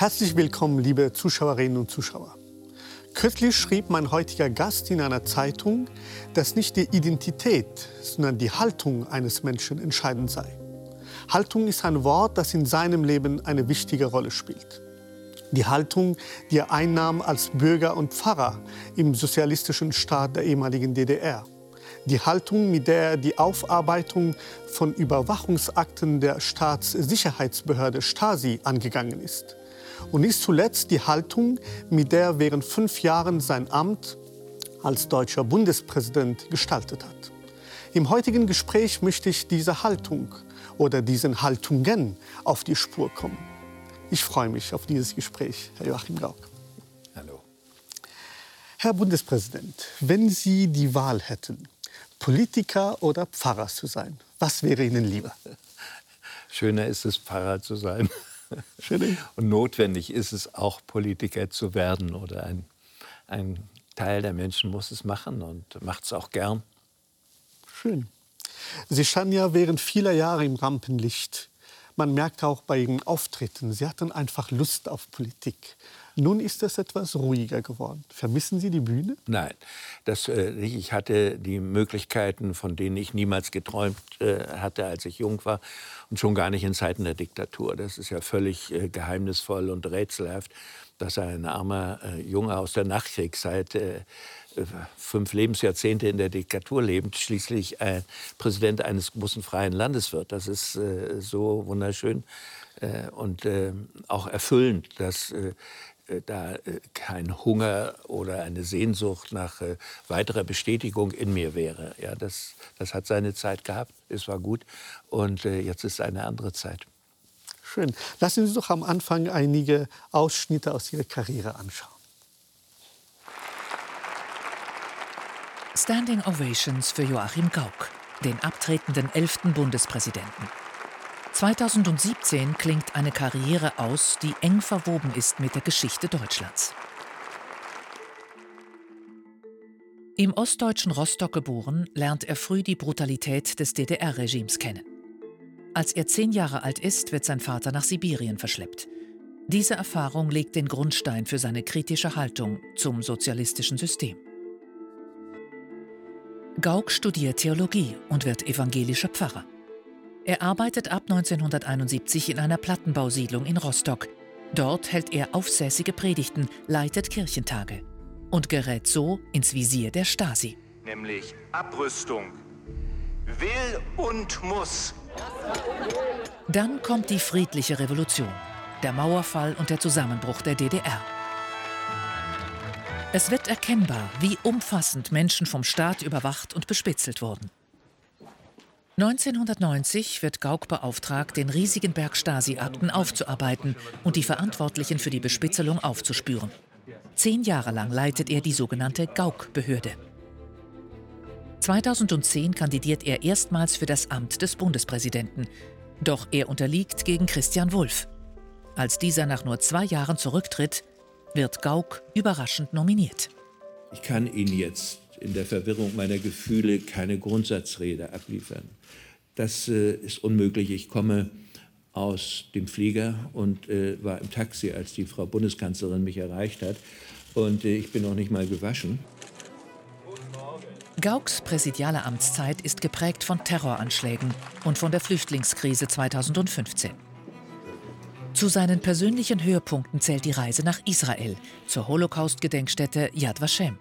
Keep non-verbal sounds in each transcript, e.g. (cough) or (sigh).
Herzlich willkommen, liebe Zuschauerinnen und Zuschauer. Kürzlich schrieb mein heutiger Gast in einer Zeitung, dass nicht die Identität, sondern die Haltung eines Menschen entscheidend sei. Haltung ist ein Wort, das in seinem Leben eine wichtige Rolle spielt. Die Haltung, die er einnahm als Bürger und Pfarrer im sozialistischen Staat der ehemaligen DDR. Die Haltung, mit der er die Aufarbeitung von Überwachungsakten der Staatssicherheitsbehörde Stasi angegangen ist und nicht zuletzt die Haltung, mit der er während fünf Jahren sein Amt als deutscher Bundespräsident gestaltet hat. Im heutigen Gespräch möchte ich dieser Haltung oder diesen Haltungen auf die Spur kommen. Ich freue mich auf dieses Gespräch, Herr Joachim Gauck. Hallo. Herr Bundespräsident, wenn Sie die Wahl hätten, Politiker oder Pfarrer zu sein, was wäre Ihnen lieber? Schöner ist es, Pfarrer zu sein. Und notwendig ist es auch, Politiker zu werden. Oder ein, ein Teil der Menschen muss es machen und macht es auch gern. Schön. Sie standen ja während vieler Jahre im Rampenlicht. Man merkt auch bei Ihren Auftritten, Sie hatten einfach Lust auf Politik. Nun ist es etwas ruhiger geworden. Vermissen Sie die Bühne? Nein, das, äh, ich hatte die Möglichkeiten, von denen ich niemals geträumt äh, hatte, als ich jung war und schon gar nicht in Zeiten der Diktatur. Das ist ja völlig äh, geheimnisvoll und rätselhaft, dass ein armer äh, Junge aus der Nachkriegszeit äh, fünf Lebensjahrzehnte in der Diktatur lebt, schließlich ein Präsident eines großen freien Landes wird. Das ist äh, so wunderschön und äh, auch erfüllend, dass da äh, kein Hunger oder eine Sehnsucht nach äh, weiterer Bestätigung in mir wäre. Ja, das, das hat seine Zeit gehabt, es war gut und jetzt ist eine andere Zeit. Schön. Lassen Sie uns doch am Anfang einige Ausschnitte aus Ihrer Karriere anschauen. Standing Ovations für Joachim Gauck, den abtretenden 11. Bundespräsidenten. 2017 klingt eine Karriere aus, die eng verwoben ist mit der Geschichte Deutschlands. Im ostdeutschen Rostock geboren, lernt er früh die Brutalität des DDR-Regimes kennen. Als er zehn Jahre alt ist, wird sein Vater nach Sibirien verschleppt. Diese Erfahrung legt den Grundstein für seine kritische Haltung zum sozialistischen System. Gauck studiert Theologie und wird evangelischer Pfarrer. Er arbeitet ab 1971 in einer Plattenbausiedlung in Rostock. Dort hält er aufsässige Predigten, leitet Kirchentage und gerät so ins Visier der Stasi. Nämlich Abrüstung. Will und muss. Dann kommt die friedliche Revolution, der Mauerfall und der Zusammenbruch der DDR. Es wird erkennbar, wie umfassend Menschen vom Staat überwacht und bespitzelt wurden. 1990 wird Gauck beauftragt, den riesigen Berg Stasi-Akten aufzuarbeiten und die Verantwortlichen für die Bespitzelung aufzuspüren. Zehn Jahre lang leitet er die sogenannte Gauck-Behörde. 2010 kandidiert er erstmals für das Amt des Bundespräsidenten. Doch er unterliegt gegen Christian Wulff. Als dieser nach nur zwei Jahren zurücktritt, wird Gauck überraschend nominiert. Ich kann Ihnen jetzt in der Verwirrung meiner Gefühle keine Grundsatzrede abliefern. Das äh, ist unmöglich. Ich komme aus dem Flieger und äh, war im Taxi, als die Frau Bundeskanzlerin mich erreicht hat. Und äh, ich bin noch nicht mal gewaschen. Gauks präsidiale Amtszeit ist geprägt von Terroranschlägen und von der Flüchtlingskrise 2015. Zu seinen persönlichen Höhepunkten zählt die Reise nach Israel, zur Holocaust-Gedenkstätte Yad Vashem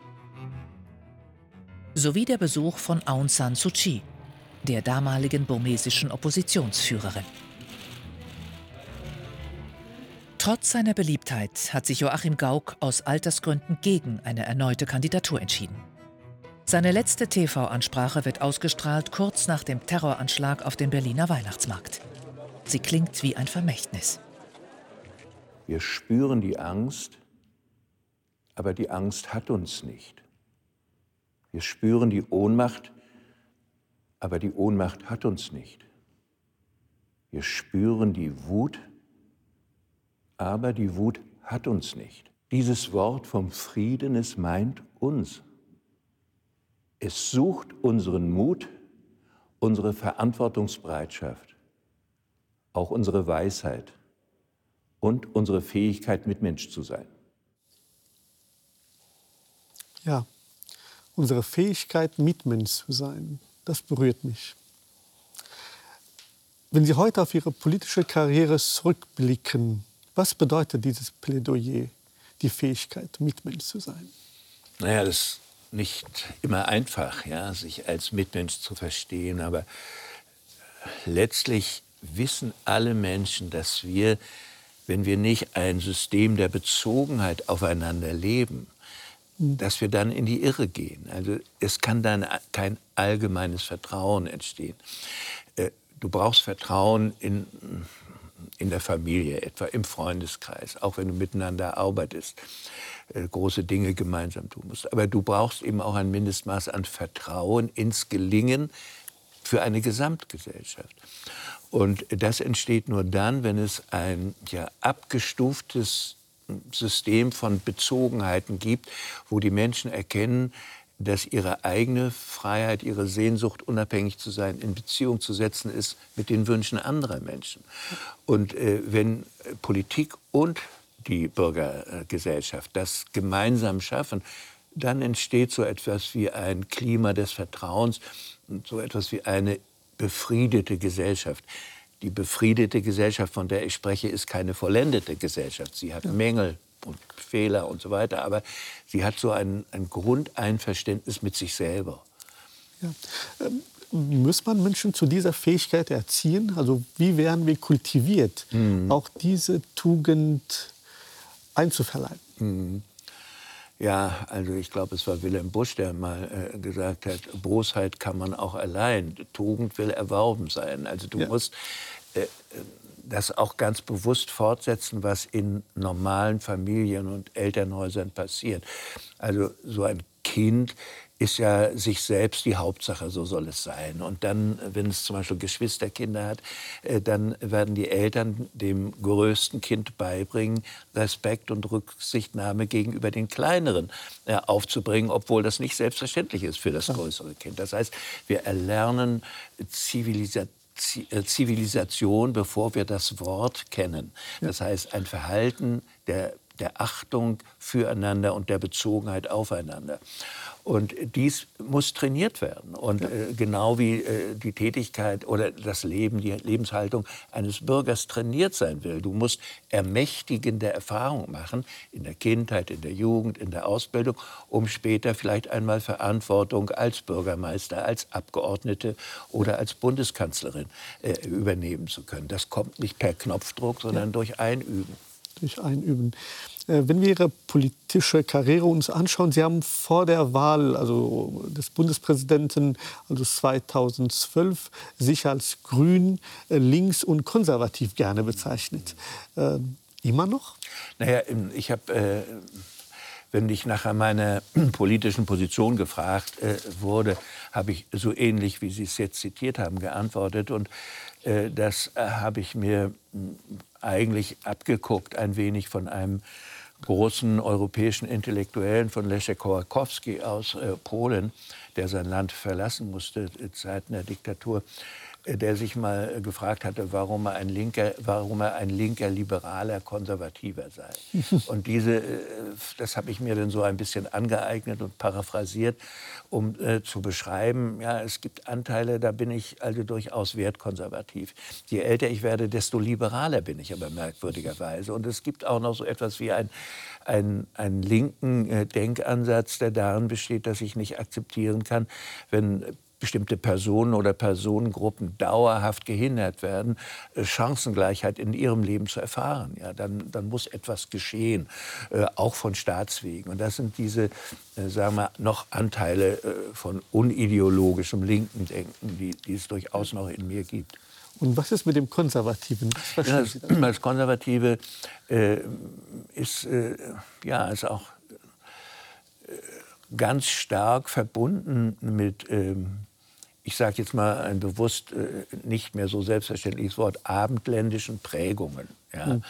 sowie der Besuch von Aung San Suu Kyi, der damaligen burmesischen Oppositionsführerin. Trotz seiner Beliebtheit hat sich Joachim Gauck aus Altersgründen gegen eine erneute Kandidatur entschieden. Seine letzte TV-Ansprache wird ausgestrahlt kurz nach dem Terroranschlag auf den Berliner Weihnachtsmarkt. Sie klingt wie ein Vermächtnis. Wir spüren die Angst, aber die Angst hat uns nicht. Wir spüren die Ohnmacht, aber die Ohnmacht hat uns nicht. Wir spüren die Wut, aber die Wut hat uns nicht. Dieses Wort vom Frieden, es meint uns. Es sucht unseren Mut, unsere Verantwortungsbereitschaft, auch unsere Weisheit und unsere Fähigkeit, Mitmensch zu sein. Ja, unsere Fähigkeit, Mitmensch zu sein, das berührt mich. Wenn Sie heute auf Ihre politische Karriere zurückblicken, was bedeutet dieses Plädoyer, die Fähigkeit, Mitmensch zu sein? Naja, das ist nicht immer einfach, ja, sich als Mitmensch zu verstehen, aber letztlich wissen alle Menschen, dass wir, wenn wir nicht ein System der Bezogenheit aufeinander leben, dass wir dann in die Irre gehen. Also es kann dann kein allgemeines Vertrauen entstehen. Äh, du brauchst Vertrauen in, in der Familie, etwa im Freundeskreis, auch wenn du miteinander arbeitest, äh, große Dinge gemeinsam tun musst. Aber du brauchst eben auch ein Mindestmaß an Vertrauen ins Gelingen für eine Gesamtgesellschaft. Und das entsteht nur dann, wenn es ein ja, abgestuftes System von Bezogenheiten gibt, wo die Menschen erkennen, dass ihre eigene Freiheit, ihre Sehnsucht, unabhängig zu sein, in Beziehung zu setzen ist mit den Wünschen anderer Menschen. Und äh, wenn Politik und die Bürgergesellschaft das gemeinsam schaffen, dann entsteht so etwas wie ein Klima des Vertrauens und so etwas wie eine befriedete Gesellschaft die befriedete Gesellschaft, von der ich spreche, ist keine vollendete Gesellschaft. Sie hat Mängel und Fehler und so weiter, aber sie hat so ein, ein Grundeinverständnis mit sich selber. Ja. Ähm, muss man Menschen zu dieser Fähigkeit erziehen? Also wie werden wir kultiviert, mhm. auch diese Tugend einzuverleiben? Mhm. Ja, also ich glaube, es war Wilhelm Busch, der mal äh, gesagt hat, Bosheit kann man auch allein, Tugend will erworben sein. Also du ja. musst äh, das auch ganz bewusst fortsetzen, was in normalen Familien und Elternhäusern passiert. Also so ein Kind ist ja sich selbst die Hauptsache, so soll es sein. Und dann, wenn es zum Beispiel Geschwisterkinder hat, äh, dann werden die Eltern dem größten Kind beibringen, Respekt und Rücksichtnahme gegenüber den kleineren äh, aufzubringen, obwohl das nicht selbstverständlich ist für das größere Kind. Das heißt, wir erlernen Zivilisation äh, Zivilisation, bevor wir das Wort kennen. Das heißt, ein Verhalten der, der Achtung füreinander und der Bezogenheit aufeinander. Und dies muss trainiert werden. Und äh, genau wie äh, die Tätigkeit oder das Leben, die Lebenshaltung eines Bürgers trainiert sein will. Du musst ermächtigende Erfahrungen machen in der Kindheit, in der Jugend, in der Ausbildung, um später vielleicht einmal Verantwortung als Bürgermeister, als Abgeordnete oder als Bundeskanzlerin äh, übernehmen zu können. Das kommt nicht per Knopfdruck, sondern ja. durch Einüben. Durch Einüben. Äh, wenn wir Ihre politische Karriere uns anschauen, Sie haben vor der Wahl also des Bundespräsidenten, also 2012, sich als grün, äh, links und konservativ gerne bezeichnet. Ähm, immer noch? Naja, ich habe, äh, wenn ich nach meiner (clears throat) politischen Position gefragt äh, wurde, habe ich so ähnlich, wie Sie es jetzt zitiert haben, geantwortet. Und äh, das äh, habe ich mir eigentlich abgeguckt, ein wenig von einem großen europäischen Intellektuellen von Leszek Kołakowski aus äh, Polen, der sein Land verlassen musste in Zeiten der Diktatur, äh, der sich mal gefragt hatte, warum er ein linker, warum er ein linker liberaler Konservativer sei. (laughs) Und diese, äh, das habe ich mir dann so ein bisschen angeeignet und paraphrasiert um äh, zu beschreiben, ja, es gibt Anteile, da bin ich also durchaus wertkonservativ. Je älter ich werde, desto liberaler bin ich aber merkwürdigerweise. Und es gibt auch noch so etwas wie ein, ein, einen linken äh, Denkansatz, der darin besteht, dass ich nicht akzeptieren kann, wenn bestimmte Personen oder Personengruppen dauerhaft gehindert werden, äh, Chancengleichheit in ihrem Leben zu erfahren. Ja, dann, dann muss etwas geschehen, äh, auch von Staatswegen. Und das sind diese, äh, sagen wir, noch Anteile äh, von unideologischem linken Denken, die, die es durchaus noch in mir gibt. Und was ist mit dem Konservativen? Ja, das, (clears throat) das, Konservative äh, ist, äh, ja, ist auch ganz stark verbunden mit ähm, ich sage jetzt mal ein bewusst äh, nicht mehr so selbstverständliches Wort, abendländischen Prägungen. Ja. Mhm.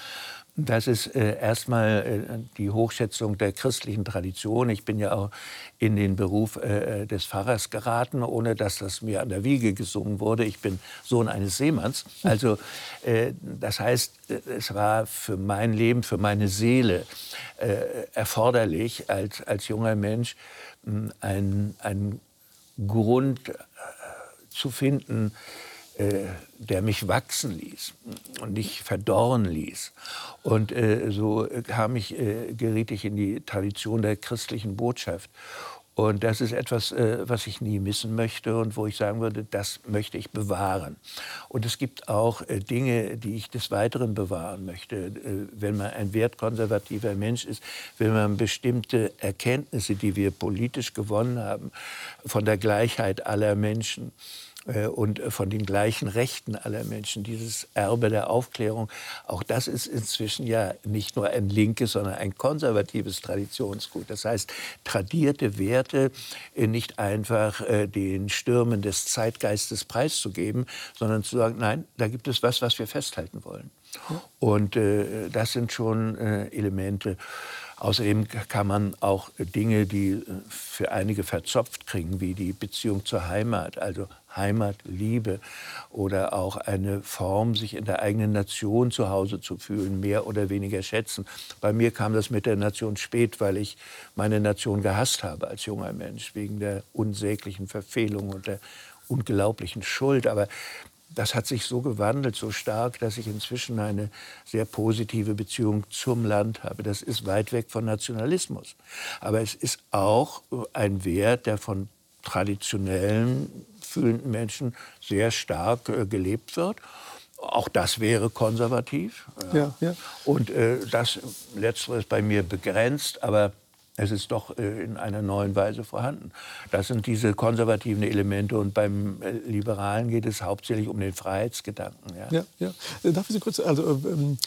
Das ist äh, erstmal äh, die Hochschätzung der christlichen Tradition. Ich bin ja auch in den Beruf äh, des Pfarrers geraten, ohne dass das mir an der Wiege gesungen wurde. Ich bin Sohn eines Seemanns. Also äh, das heißt, äh, es war für mein Leben, für meine Seele äh, erforderlich, als, als junger Mensch einen Grund zu finden, äh, der mich wachsen ließ und nicht verdorren ließ. Und äh, so kam ich, äh, geriet ich in die Tradition der christlichen Botschaft. Und das ist etwas, was ich nie missen möchte und wo ich sagen würde, das möchte ich bewahren. Und es gibt auch Dinge, die ich des Weiteren bewahren möchte. Wenn man ein wertkonservativer Mensch ist, wenn man bestimmte Erkenntnisse, die wir politisch gewonnen haben, von der Gleichheit aller Menschen, und von den gleichen Rechten aller Menschen. Dieses Erbe der Aufklärung, auch das ist inzwischen ja nicht nur ein linkes, sondern ein konservatives Traditionsgut. Das heißt, tradierte Werte äh, nicht einfach äh, den Stürmen des Zeitgeistes preiszugeben, sondern zu sagen, nein, da gibt es was, was wir festhalten wollen. Und das sind schon Elemente. Außerdem kann man auch Dinge, die für einige verzopft kriegen, wie die Beziehung zur Heimat, also Heimatliebe oder auch eine Form, sich in der eigenen Nation zu Hause zu fühlen, mehr oder weniger schätzen. Bei mir kam das mit der Nation spät, weil ich meine Nation gehasst habe als junger Mensch, wegen der unsäglichen Verfehlung und der unglaublichen Schuld. Aber das hat sich so gewandelt, so stark, dass ich inzwischen eine sehr positive Beziehung zum Land habe. Das ist weit weg von Nationalismus. Aber es ist auch ein Wert, der von traditionellen fühlenden Menschen sehr stark äh, gelebt wird. Auch das wäre konservativ. Ja. Ja, ja. Und äh, das Letztere ist bei mir begrenzt, aber es ist doch äh, in einer neuen Weise vorhanden. Das sind diese konservativen Elemente und beim äh, Liberalen geht es hauptsächlich um den Freiheitsgedanken. Ja, ja. ja. Äh, darf ich Sie kurz, also ähm,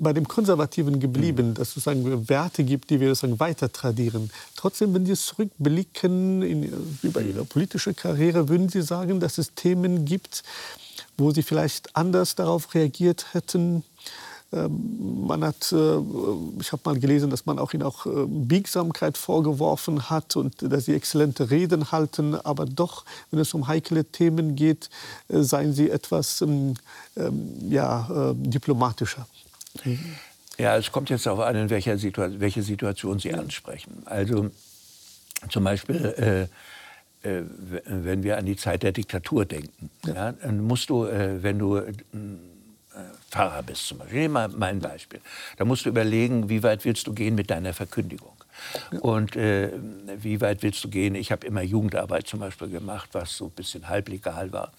bei dem Konservativen geblieben, mhm. dass es sozusagen Werte gibt, die wir sozusagen weiter tradieren. Trotzdem, wenn Sie zurückblicken in, über Ihre politische Karriere, würden Sie sagen, dass es Themen gibt, wo Sie vielleicht anders darauf reagiert hätten? Ähm, man hat, äh, ich habe mal gelesen, dass man auch ihnen auch äh, Biegsamkeit vorgeworfen hat und dass sie exzellente Reden halten, aber doch, wenn es um heikle Themen geht, äh, seien sie etwas ähm, ähm, ja, diplomatischer. Ja, es kommt jetzt darauf an, in welcher Situation, welche Situation Sie ansprechen. Also zum Beispiel, äh, äh, wenn wir an die Zeit der Diktatur denken, ja. ja dann musst du, äh, wenn du äh, Pfarrer bist zum Beispiel, nehmen wir mal ein Beispiel, da musst du überlegen, wie weit willst du gehen mit deiner Verkündigung. Und äh, wie weit willst du gehen? Ich habe immer Jugendarbeit zum Beispiel gemacht, was so ein bisschen halblegal war.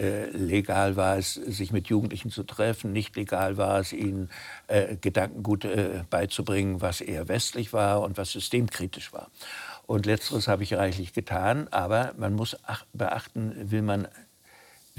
Äh, legal war es, sich mit Jugendlichen zu treffen. Nicht legal war es, ihnen äh, Gedankengut äh, beizubringen, was eher westlich war und was systemkritisch war. Und letzteres habe ich reichlich getan. Aber man muss beachten, will man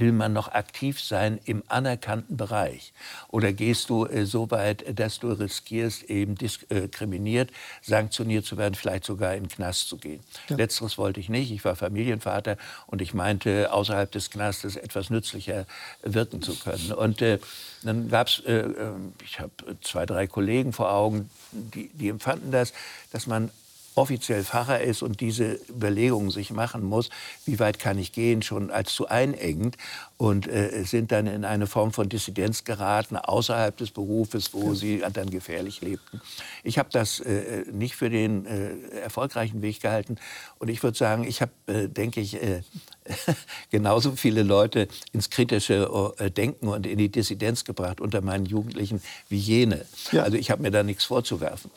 will man noch aktiv sein im anerkannten Bereich? Oder gehst du äh, so weit, dass du riskierst, eben diskriminiert, sanktioniert zu werden, vielleicht sogar in den Knast zu gehen? Ja. Letzteres wollte ich nicht. Ich war Familienvater und ich meinte, außerhalb des Knastes etwas nützlicher wirken zu können. Und äh, dann gab es, äh, äh, ich habe zwei, drei Kollegen vor Augen, die, die empfanden das, dass man offiziell Pfarrer ist und diese Überlegungen sich machen muss, wie weit kann ich gehen, schon als zu einengend und äh, sind dann in eine Form von Dissidenz geraten, außerhalb des Berufes, wo sie dann gefährlich lebten. Ich habe das äh, nicht für den äh, erfolgreichen Weg gehalten und ich würde sagen, ich habe, äh, denke ich, äh, (laughs) genauso viele Leute ins kritische äh, Denken und in die Dissidenz gebracht unter meinen Jugendlichen wie jene. Ja. Also ich habe mir da nichts vorzuwerfen.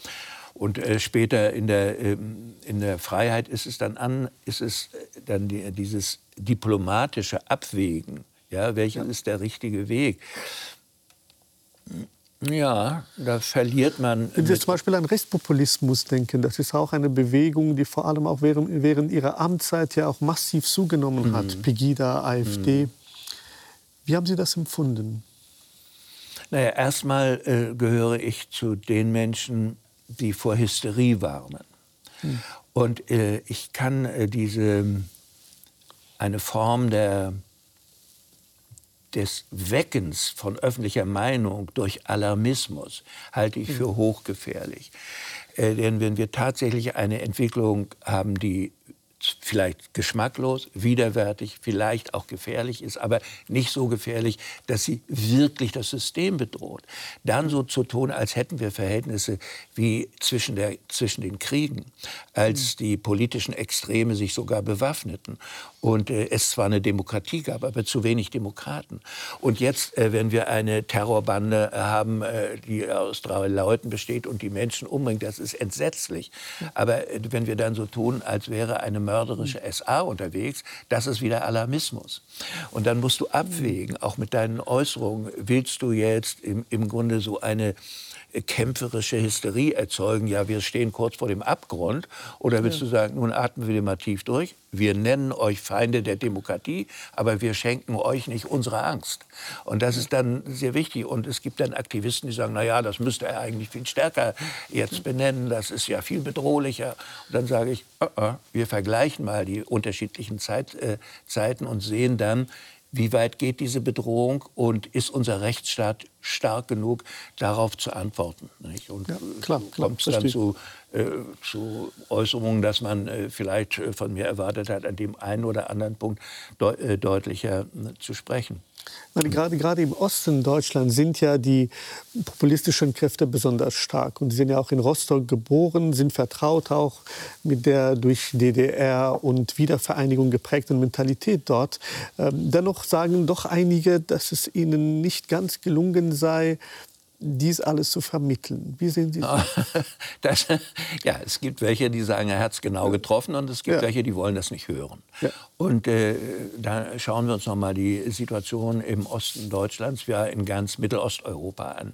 Und äh, später in der, ähm, in der Freiheit ist es dann an, ist es äh, dann die, dieses diplomatische Abwägen. Ja, welcher ja. ist der richtige Weg? Ja, da verliert man. Wenn Sie zum Beispiel an Rechtspopulismus denken, das ist auch eine Bewegung, die vor allem auch während, während ihrer Amtszeit ja auch massiv zugenommen mhm. hat. Pegida, AfD. Mhm. Wie haben Sie das empfunden? Naja, erstmal äh, gehöre ich zu den Menschen, die vor Hysterie warnen. Hm. Und äh, ich kann äh, diese eine Form der des Weckens von öffentlicher Meinung durch Alarmismus halte ich für hochgefährlich. Äh, denn wenn wir tatsächlich eine Entwicklung haben, die vielleicht geschmacklos, widerwärtig, vielleicht auch gefährlich ist, aber nicht so gefährlich, dass sie wirklich das System bedroht. Dann so zu tun, als hätten wir Verhältnisse wie zwischen, der, zwischen den Kriegen, als mhm. die politischen Extreme sich sogar bewaffneten und äh, es zwar eine Demokratie gab, aber zu wenig Demokraten. Und jetzt, äh, wenn wir eine Terrorbande äh, haben, äh, die aus drei Leuten besteht und die Menschen umbringt, das ist entsetzlich. Aber äh, wenn wir dann so tun, als wäre eine mörderische SA unterwegs, das ist wieder Alarmismus. Und dann musst du abwägen, auch mit deinen Äußerungen, willst du jetzt im, im Grunde so eine kämpferische Hysterie erzeugen, ja, wir stehen kurz vor dem Abgrund? Oder willst ja. du sagen, nun atmen wir mal tief durch, wir nennen euch Feinde der Demokratie, aber wir schenken euch nicht unsere Angst. Und das ist dann sehr wichtig. Und es gibt dann Aktivisten, die sagen, na ja, das müsste er eigentlich viel stärker jetzt benennen, das ist ja viel bedrohlicher. Und dann sage ich, uh -uh, wir vergleichen mal die unterschiedlichen Zeit, äh, Zeiten und sehen dann, wie weit geht diese Bedrohung und ist unser Rechtsstaat stark genug, darauf zu antworten? Nicht? Und ja, klar, klar, kommt es dann zu, äh, zu, Äußerungen, dass man äh, vielleicht äh, von mir erwartet hat, an dem einen oder anderen Punkt de äh, deutlicher äh, zu sprechen. Meine, gerade, gerade im Osten Deutschlands sind ja die populistischen Kräfte besonders stark. Und sie sind ja auch in Rostock geboren, sind vertraut auch mit der durch DDR und Wiedervereinigung geprägten Mentalität dort. Ähm, dennoch sagen doch einige, dass es ihnen nicht ganz gelungen sei, dies alles zu vermitteln. Wie sehen Sie das? (laughs) das? ja, es gibt welche, die sagen, er hat es genau getroffen und es gibt ja. welche, die wollen das nicht hören. Ja. Und äh, da schauen wir uns noch mal die Situation im Osten Deutschlands, ja in ganz Mittelosteuropa an.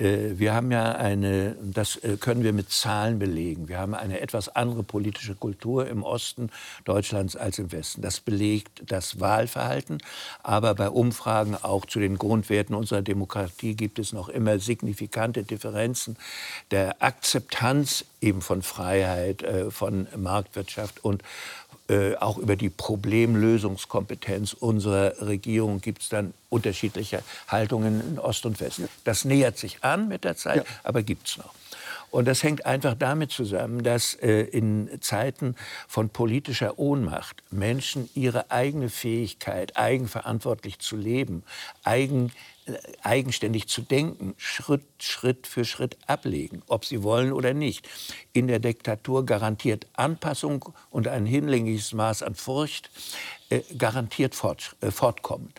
Äh, wir haben ja eine, das äh, können wir mit Zahlen belegen, wir haben eine etwas andere politische Kultur im Osten Deutschlands als im Westen. Das belegt das Wahlverhalten, aber bei Umfragen auch zu den Grundwerten unserer Demokratie gibt es noch immer signifikante Differenzen. Der Akzeptanz eben von Freiheit, äh, von Marktwirtschaft und äh, auch über die Problemlösungskompetenz unserer Regierung gibt es dann unterschiedliche Haltungen in Ost und West. Das nähert sich an mit der Zeit, ja. aber gibt es noch. Und das hängt einfach damit zusammen, dass äh, in Zeiten von politischer Ohnmacht Menschen ihre eigene Fähigkeit, eigenverantwortlich zu leben, eigen, eigenständig zu denken, Schritt, Schritt für Schritt ablegen, ob sie wollen oder nicht. In der Diktatur garantiert Anpassung und ein hinlängliches Maß an Furcht äh, garantiert fort, äh, fortkommen.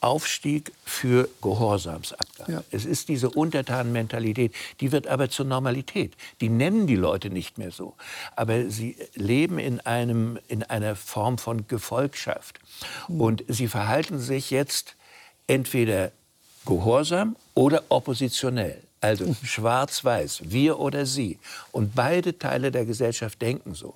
Aufstieg für Gehorsamsabgabe. Ja. Es ist diese Untertanenmentalität, die wird aber zur Normalität. Die nennen die Leute nicht mehr so. Aber sie leben in, einem, in einer Form von Gefolgschaft. Mhm. Und sie verhalten sich jetzt entweder gehorsam oder oppositionell. Also schwarz-weiß, wir oder sie. Und beide Teile der Gesellschaft denken so.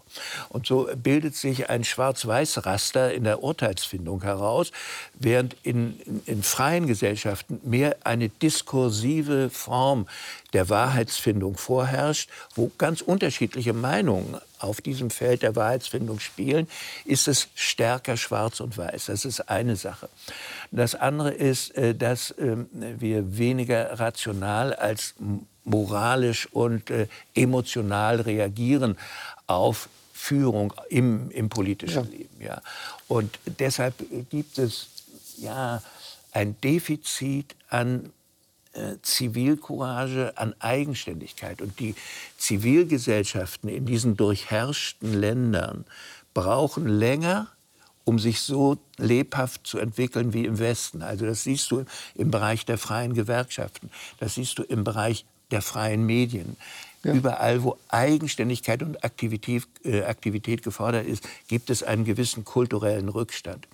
Und so bildet sich ein schwarz-weiß-Raster in der Urteilsfindung heraus, während in, in, in, freien Gesellschaften mehr eine diskursive Form der Wahrheitsfindung vorherrscht, wo ganz unterschiedliche Meinungen auf diesem Feld der Wahrheitsfindung spielen, ist es stärker schwarz und weiß. Das ist eine Sache. Das andere ist, äh, dass ähm, wir weniger rational als moralisch und äh, emotional reagieren auf Führung im, im politischen ja. Leben. Ja. Und deshalb gibt es ja ein Defizit an äh, Zivilcourage, an Eigenständigkeit. Und die Zivilgesellschaften in diesen durchherrschten Ländern brauchen länger, um sich so lebhaft zu entwickeln wie im Westen. Also das siehst du im Bereich der freien Gewerkschaften, das siehst du im Bereich der freien Medien. Ja. Überall, wo Eigenständigkeit und Aktivität, äh, Aktivität gefordert ist, gibt es einen gewissen kulturellen Rückstand.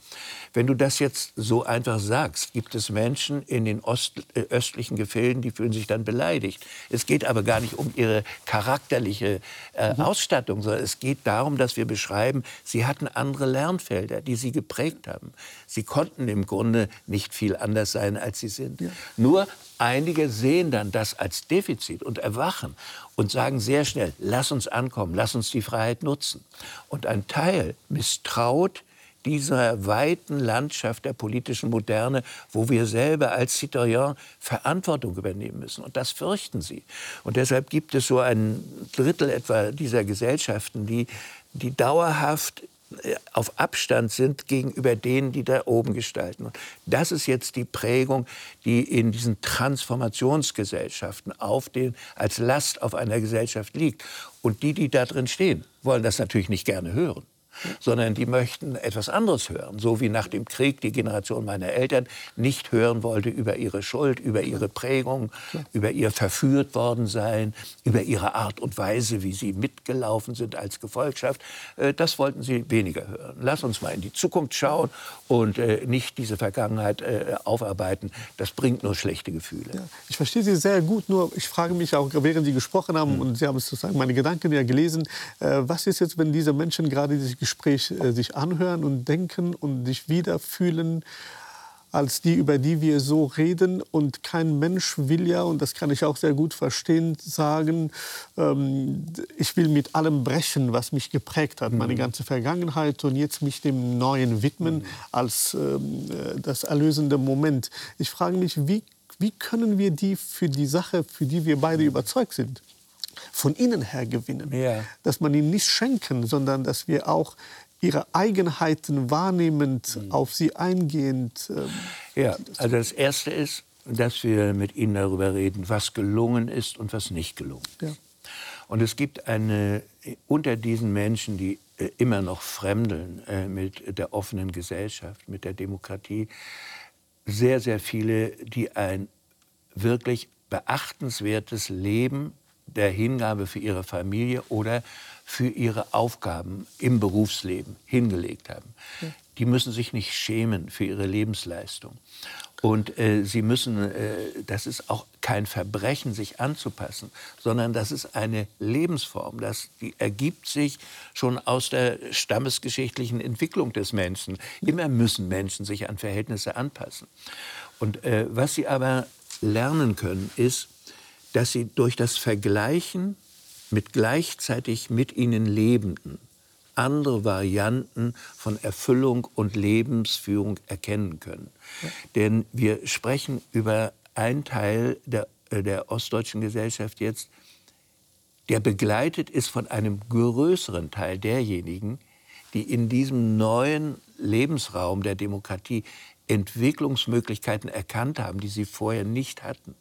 Wenn du das jetzt so einfach sagst, gibt es Menschen in den Ost, äh, östlichen Gefilden, die fühlen sich dann beleidigt. Es geht aber gar nicht um ihre charakterliche äh, mhm. Ausstattung, sondern es geht darum, dass wir beschreiben, sie hatten andere Lernfelder, die sie geprägt haben. Sie konnten im Grunde nicht viel anders sein, als sie sind. Ja. Nur einige sehen dann das als Defizit und erwachen und sagen sehr schnell, lass uns ankommen, lass uns die Freiheit nutzen. Und ein Teil misstraut dieser weiten Landschaft der politischen Moderne, wo wir selber als Citoyen Verantwortung übernehmen müssen. Und das fürchten sie. Und deshalb gibt es so ein Drittel etwa dieser Gesellschaften, die, die dauerhaft auf Abstand sind gegenüber denen, die da oben gestalten. Und das ist jetzt die Prägung, die in diesen Transformationsgesellschaften auf den, als Last auf einer Gesellschaft liegt. Und die, die da drin stehen, wollen das natürlich nicht gerne hören sondern die möchten etwas anderes hören. So wie nach dem Krieg die Generation meiner Eltern nicht hören wollte über ihre Schuld, über ihre Prägung, über ihr verführt worden sein, über ihre Art und Weise, wie sie mitgelaufen sind als Gefolgschaft. Äh, das wollten sie weniger hören. Lass uns mal in die Zukunft schauen und äh, nicht diese Vergangenheit äh, aufarbeiten. Das bringt nur schlechte Gefühle. Ja, ich verstehe Sie sehr gut, nur ich frage mich auch, während Sie gesprochen haben, hm. und Sie haben sozusagen meine Gedanken ja gelesen, was ist jetzt, wenn diese Menschen gerade dieses Gespräch äh, sich anhören und denken und sich wieder fühlen als die, über die wir so reden. Und kein Mensch will ja, und das kann ich auch sehr gut verstehen, sagen, ähm, ich will mit allem brechen, was mich geprägt hat, meine mhm. ganze Vergangenheit und jetzt mich dem Neuen widmen mhm. als ähm, äh, das erlösende Moment. Ich frage mich, wie, wie können wir die für die Sache, für die wir beide mhm. überzeugt sind, von innen her gewinnen. Ja. Dass man ihnen nicht schenken, sondern dass wir auch ihre Eigenheiten wahrnehmend, mhm. auf sie eingehend. Ähm, ja, also das Erste ist, dass wir mit ihnen darüber reden, was gelungen ist und was nicht gelungen ist. Ja. Und es gibt eine, unter diesen Menschen, die äh, immer noch fremdeln äh, mit der offenen Gesellschaft, mit der Demokratie, sehr, sehr viele, die ein wirklich beachtenswertes Leben der Hingabe für ihre Familie oder für ihre Aufgaben im Berufsleben hingelegt haben. Die müssen sich nicht schämen für ihre Lebensleistung. Und äh, sie müssen, äh, das ist auch kein Verbrechen, sich anzupassen, sondern das ist eine Lebensform. Das, die ergibt sich schon aus der stammesgeschichtlichen Entwicklung des Menschen. Immer müssen Menschen sich an Verhältnisse anpassen. Und äh, was sie aber lernen können, ist, dass sie durch das Vergleichen mit gleichzeitig mit ihnen Lebenden andere Varianten von Erfüllung und Lebensführung erkennen können. Ja. Denn wir sprechen über einen Teil der, äh, der ostdeutschen Gesellschaft jetzt, der begleitet ist von einem größeren Teil derjenigen, die in diesem neuen Lebensraum der Demokratie Entwicklungsmöglichkeiten erkannt haben, die sie vorher nicht hatten.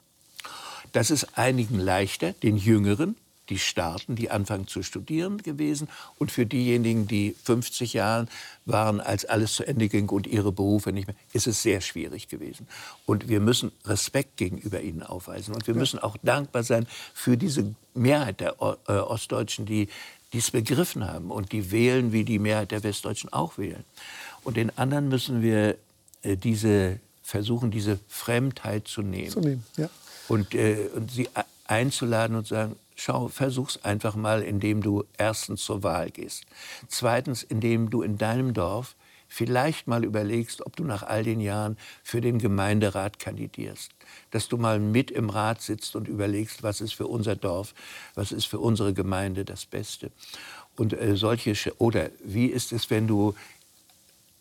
Das ist einigen leichter, den Jüngeren, die starten, die anfangen zu studieren gewesen. Und für diejenigen, die 50 Jahre waren, als alles zu Ende ging und ihre Berufe nicht mehr, ist es sehr schwierig gewesen. Und wir müssen Respekt gegenüber ihnen aufweisen. Und wir müssen auch dankbar sein für diese Mehrheit der äh, Ostdeutschen, die dies begriffen haben und die wählen, wie die Mehrheit der Westdeutschen auch wählen. Und den anderen müssen wir äh, diese versuchen, diese Fremdheit zu nehmen. Zu nehmen ja und, äh, und sie einzuladen und sagen, schau, versuch's einfach mal, indem du erstens zur Wahl gehst. Zweitens, indem du in deinem Dorf vielleicht mal überlegst, ob du nach all den Jahren für den Gemeinderat kandidierst. Dass du mal mit im Rat sitzt und überlegst, was ist für unser Dorf, was ist für unsere Gemeinde das Beste. Und äh, solche, oder wie ist es, wenn du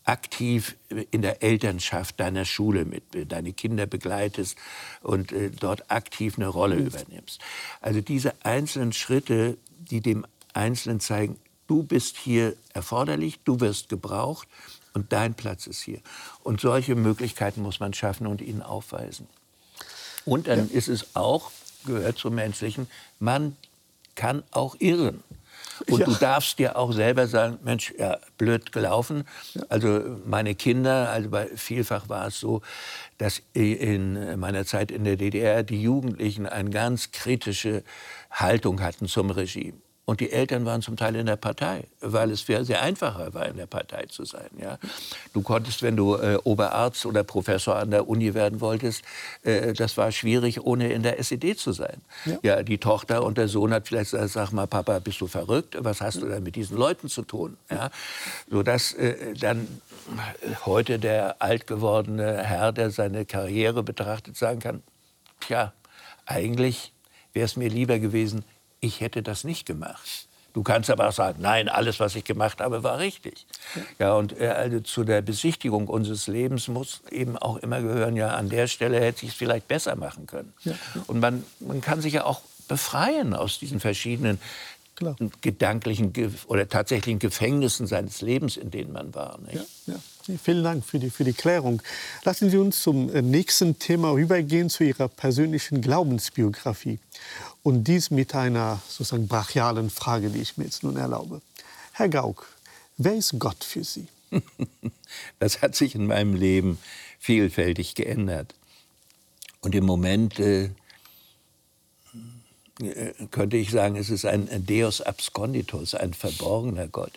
aktiv in der Elternschaft deiner Schule mit, deine Kinder begleitest und äh, dort aktiv eine Rolle übernimmst. Also diese einzelnen Schritte, die dem Einzelnen zeigen, du bist hier erforderlich, du wirst gebraucht und dein Platz ist hier. Und solche Möglichkeiten muss man schaffen und ihnen aufweisen. Und dann ja. ist es auch, gehört zum Menschlichen, man kann auch irren. Und ja. du darfst dir auch selber sagen, Mensch, ja, blöd gelaufen. Also meine Kinder, also bei, vielfach war es so, dass in meiner Zeit in der DDR die Jugendlichen eine ganz kritische Haltung hatten zum Regime. Und die Eltern waren zum Teil in der Partei, weil es sehr einfacher war, in der Partei zu sein. Ja? Du konntest, wenn du äh, Oberarzt oder Professor an der Uni werden wolltest, äh, das war schwierig, ohne in der SED zu sein. Ja. ja. die Tochter und der Sohn hat vielleicht gesagt, sag mal, Papa, bist du verrückt? Was hast du denn mit diesen Leuten zu tun? Ja? Sodass äh, dann heute der alt gewordene Herr, der seine Karriere betrachtet, sagen kann, tja, eigentlich wäre es mir lieber gewesen, ich hätte das nicht gemacht. Du kannst aber auch sagen, nein, alles, was ich gemacht habe, war richtig. Ja, und äh, also zu der Besichtigung unseres Lebens muss eben auch immer gehören, ja, an der Stelle hätte ich es vielleicht besser machen können. Ja, ja. Und man, man kann sich ja auch befreien aus diesen verschiedenen Klar. gedanklichen oder tatsächlichen Gefängnissen seines Lebens, in denen man war. Ja, ja. Vielen Dank für die, für die Klärung. Lassen Sie uns zum äh, nächsten Thema rübergehen, zu Ihrer persönlichen Glaubensbiografie. Und dies mit einer sozusagen brachialen Frage, die ich mir jetzt nun erlaube. Herr Gauck, wer ist Gott für Sie? (laughs) Das hat sich in meinem Leben vielfältig geändert. Und im Moment äh, äh, könnte ich sagen, es ist ein Deus absconditus, ein verborgener Gott.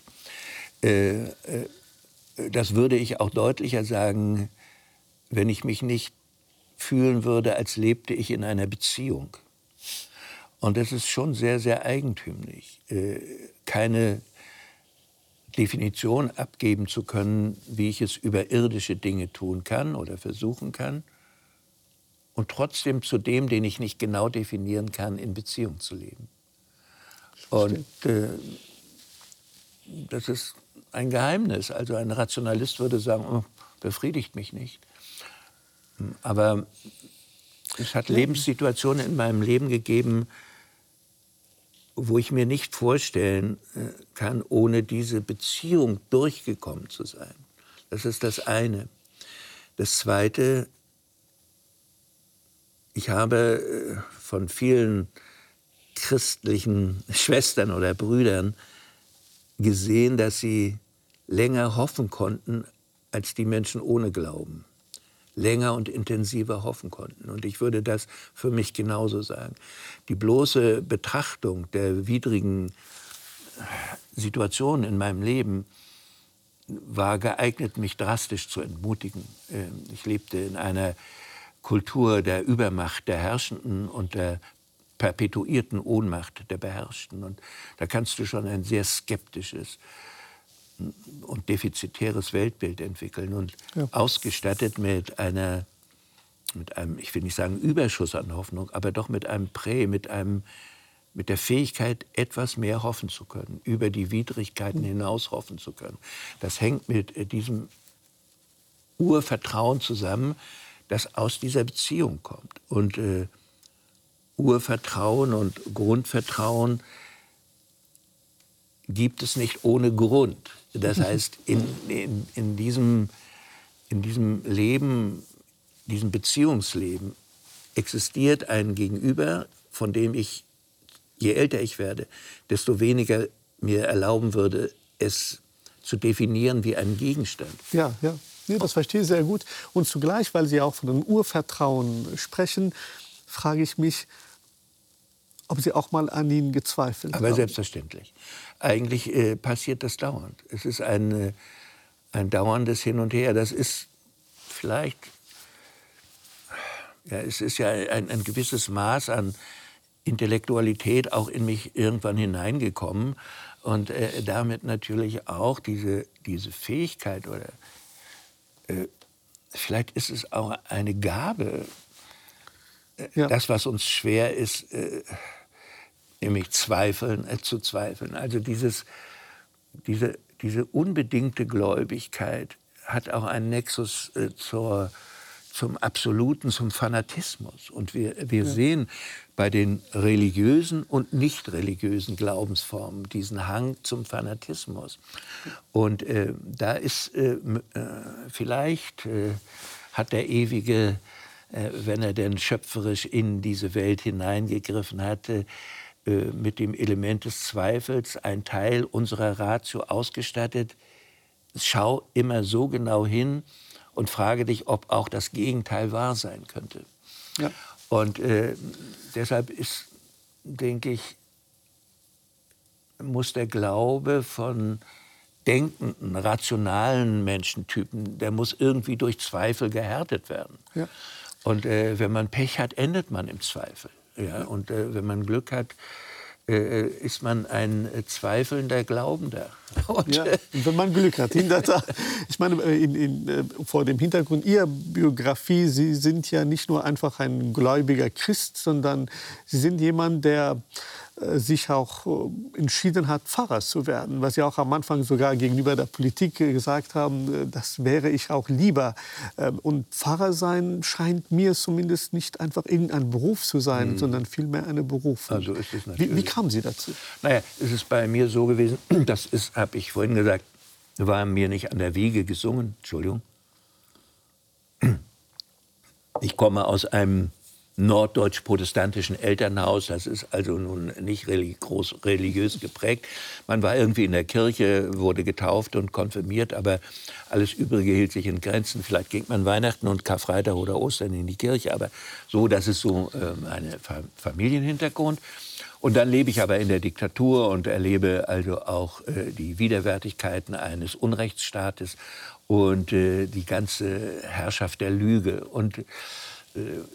Äh, äh, das würde ich auch deutlicher sagen, wenn ich mich nicht fühlen würde, als lebte ich in einer Beziehung. Und das ist schon sehr, sehr eigentümlich, keine Definition abgeben zu können, wie ich es über irdische Dinge tun kann oder versuchen kann und trotzdem zu dem, den ich nicht genau definieren kann, in Beziehung zu leben. Und äh, das ist ein Geheimnis. Also ein Rationalist würde sagen, oh, befriedigt mich nicht. Aber es hat Lebenssituationen in meinem Leben gegeben, wo ich mir nicht vorstellen äh, kann, ohne diese Beziehung durchgekommen zu sein. Das ist das eine. Das zweite, ich habe äh, von vielen christlichen (laughs) Schwestern oder Brüdern gesehen, dass sie länger hoffen konnten als die Menschen ohne Glauben. Länger und intensiver hoffen konnten. Und ich würde das für mich genauso sagen. Die bloße Betrachtung der widrigen Situation in meinem Leben war geeignet, mich drastisch zu entmutigen. Ähm, ich lebte in einer Kultur der Übermacht der Herrschenden und der perpetuierten Ohnmacht der Beherrschten. Und da kannst du schon ein sehr skeptisches und defizitäres Weltbild entwickeln und ja. ausgestattet mit einer mit einem, ich will nicht sagen Überschuss an Hoffnung, aber doch mit einem Prä, mit einem mit der Fähigkeit, etwas mehr hoffen zu können, über die Widrigkeiten hm. hinaus hoffen zu können. Das hängt mit äh, diesem Urvertrauen zusammen, das aus dieser Beziehung kommt. Und äh, Urvertrauen und Grundvertrauen gibt es nicht ohne Grund. Das (laughs) heißt, in, in, in, diesem, in diesem Leben, diesem Beziehungsleben existiert ein Gegenüber, von dem ich, je älter ich werde, desto weniger mir erlauben würde, es zu definieren wie einen Gegenstand. Ja, ja. Nee, das verstehe ich sehr gut. Und zugleich, weil Sie auch von dem Urvertrauen sprechen, frage ich mich, ob Sie auch mal an ihn gezweifelt Aber haben. Aber selbstverständlich. Eigentlich äh, passiert das dauernd. Es ist ein, äh, ein dauerndes Hin und Her. Das ist vielleicht, ja, es ist ja ein, ein gewisses Maß an Intellektualität auch in mich irgendwann hineingekommen und äh, damit natürlich auch diese, diese Fähigkeit oder äh, vielleicht ist es auch eine Gabe, äh, ja. das, was uns schwer ist, äh, nämlich zweifeln, äh, zu zweifeln. Also dieses, diese, diese unbedingte Gläubigkeit hat auch einen Nexus äh, zur, zum Absoluten, zum Fanatismus. Und wir, wir ja. sehen bei den religiösen und nicht religiösen Glaubensformen diesen Hang zum Fanatismus. Und äh, da ist äh, äh, vielleicht äh, hat der ewige, wenn er denn schöpferisch in diese Welt hineingegriffen hatte, mit dem Element des Zweifels ein Teil unserer Ratio ausgestattet. Schau immer so genau hin und frage dich, ob auch das Gegenteil wahr sein könnte. Ja. Und äh, deshalb ist, denke ich, muss der Glaube von denkenden, rationalen Menschentypen, der muss irgendwie durch Zweifel gehärtet werden. Ja. Und äh, wenn man Pech hat, endet man im Zweifel. Ja? Und äh, wenn man Glück hat, äh, äh, ist man ein äh, zweifelnder Glaubender. (laughs) Und, ja, wenn man Glück hat. (laughs) ich meine, in, in, vor dem Hintergrund Ihrer Biografie, Sie sind ja nicht nur einfach ein gläubiger Christ, sondern Sie sind jemand, der äh, sich auch äh, entschieden hat, Pfarrer zu werden, was Sie auch am Anfang sogar gegenüber der Politik gesagt haben, das wäre ich auch lieber. Ähm, und Pfarrer sein scheint mir zumindest nicht einfach irgendein Beruf zu sein, mhm. sondern vielmehr eine Berufung. Also ist es natürlich. Wie, wie kamen Sie dazu? Naja, es ist bei mir so gewesen, (clears throat) das ist, habe ich vorhin gesagt, war mir nicht an der Wiege gesungen, Entschuldigung. Ich komme aus einem norddeutsch-protestantischen Elternhaus. Das ist also nun nicht groß religiös geprägt. Man war irgendwie in der Kirche, wurde getauft und konfirmiert, aber alles Übrige hielt sich in Grenzen. Vielleicht ging man Weihnachten und Karfreitag oder Ostern in die Kirche, aber so, das ist so äh, Familienhintergrund. Und dann lebe ich aber in der Diktatur und erlebe also auch äh, die Widerwärtigkeiten eines Unrechtsstaates und äh, die ganze Herrschaft der Lüge. Und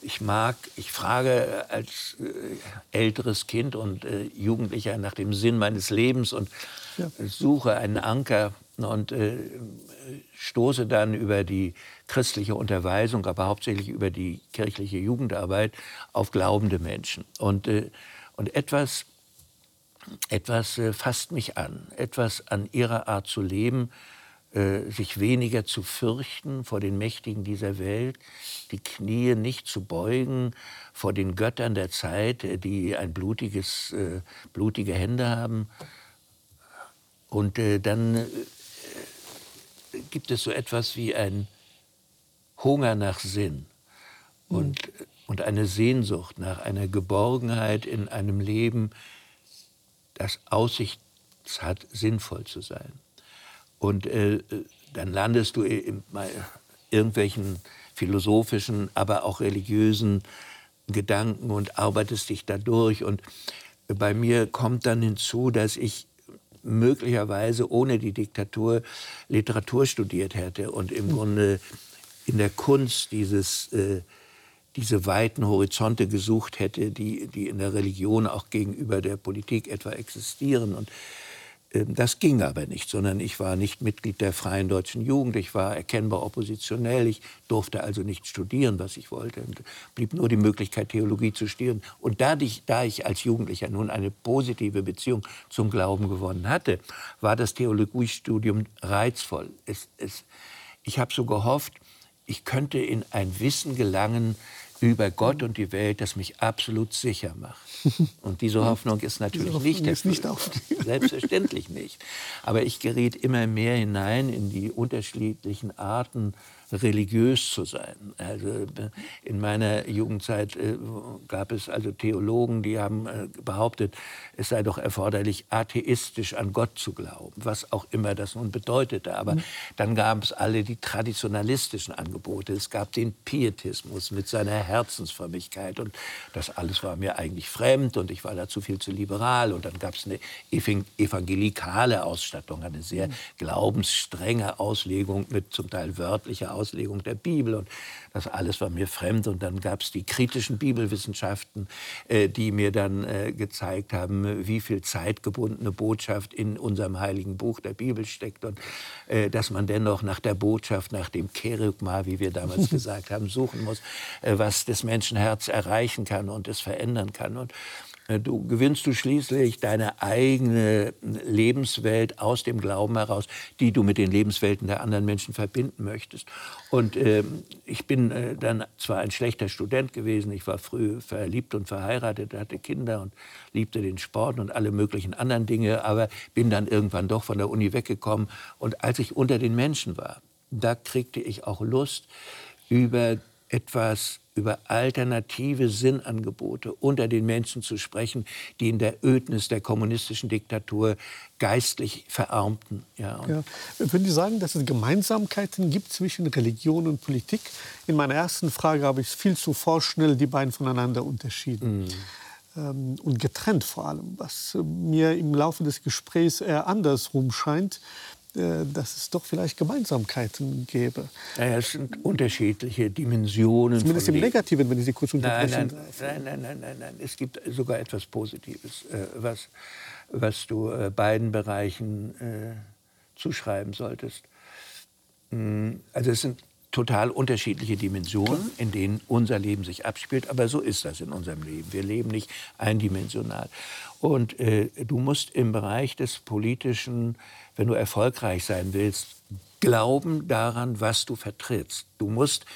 ich mag, ich frage als äh, älteres Kind und äh, Jugendlicher nach dem Sinn meines Lebens und ja. suche einen Anker und stoße dann über die christliche Unterweisung, aber hauptsächlich über die kirchliche Jugendarbeit auf glaubende Menschen. Und, und etwas, etwas fasst mich an, etwas an ihrer Art zu leben, äh, sich weniger zu fürchten vor den Mächtigen dieser Welt, die Knie nicht zu beugen vor den Göttern der Zeit, äh, die ein blutiges, äh, blutige Hände haben. Und äh, dann äh, gibt es so etwas wie ein Hunger nach Sinn und, mhm. und eine Sehnsucht nach einer Geborgenheit in einem Leben, das Aussicht hat, sinnvoll zu sein. Und äh, dann landest du in irgendwelchen philosophischen, aber auch religiösen Gedanken und arbeitest dich da durch. Und bei mir kommt dann hinzu, dass ich möglicherweise ohne die Diktatur Literatur studiert hätte und im hm. Grunde in der Kunst dieses, äh, diese weiten Horizonte gesucht hätte, die, die in der Religion auch gegenüber der Politik etwa existieren. Und das ging aber nicht, sondern ich war nicht Mitglied der Freien Deutschen Jugend, ich war erkennbar oppositionell, ich durfte also nicht studieren, was ich wollte. Und blieb nur die Möglichkeit, Theologie zu studieren. Und da ich, da ich als Jugendlicher nun eine positive Beziehung zum Glauben gewonnen hatte, war das Theologiestudium reizvoll. Es, es, ich habe so gehofft, ich könnte in ein Wissen gelangen, über Gott und die Welt, das mich absolut sicher macht. (laughs) Und diese Hoffnung ist natürlich Hoffnung nicht. Ist nicht Selbstverständlich nicht. Aber ich geriet immer mehr hinein in die unterschiedlichen Arten religiös zu sein. Also in meiner Jugendzeit äh, gab es also Theologen, die haben äh, behauptet, es sei doch erforderlich, atheistisch an Gott zu glauben, was auch immer das nun bedeutete. Aber mhm. dann gab es alle die traditionalistischen Angebote. Es gab den Pietismus mit seiner Herzensfrömmigkeit und das alles war mir eigentlich fremd und ich war dazu viel zu liberal. Und dann gab es eine evangelikale Ausstattung, eine sehr mhm. glaubensstrenge Auslegung mit zum Teil wörtlicher Auslegung Auslegung der Bibel und das alles war mir fremd. Und dann gab es die kritischen Bibelwissenschaften, äh, die mir dann äh, gezeigt haben, wie viel zeitgebundene Botschaft in unserem heiligen Buch der Bibel steckt und äh, dass man dennoch nach der Botschaft, nach dem Kerygma, wie wir damals (laughs) gesagt haben, suchen muss, was das Menschenherz erreichen kann und es verändern kann. Und du gewinnst du schließlich deine eigene Lebenswelt aus dem Glauben heraus, die du mit den Lebenswelten der anderen Menschen verbinden möchtest. Und äh, ich bin äh, dann zwar ein schlechter Student gewesen, ich war früh verliebt und verheiratet, hatte Kinder und liebte den Sport und alle möglichen anderen Dinge, aber bin dann irgendwann doch von der Uni weggekommen. Und als ich unter den Menschen war, da kriegte ich auch Lust, über etwas über alternative Sinnangebote unter den Menschen zu sprechen, die in der Ödnis der kommunistischen Diktatur geistlich verarmten. Ja, ja. Würden Sie sagen, dass es Gemeinsamkeiten gibt zwischen Religion und Politik? In meiner ersten Frage habe ich viel zu vorschnell die beiden voneinander unterschieden. Mm. und getrennt vor allem, was mir im Laufe des Gesprächs eher andersrum scheint. Äh, dass es doch vielleicht Gemeinsamkeiten gäbe. Naja, es sind unterschiedliche Dimensionen. Zumindest im Negativen, wenn ich Sie kurz unterbrechen nein, nein, nein, nein, nein, nein, Es gibt sogar etwas Positives, äh, was, was du äh, beiden Bereichen zuschreiben solltest. Mm, also es sind total unterschiedliche Dimensionen, in denen unser Leben sich abspielt. Aber so ist das in unserem Leben. Wir leben nicht eindimensional. Und äh, du musst im Bereich des Politischen, wenn du erfolgreich sein willst, glauben daran, was du vertrittst. Du musst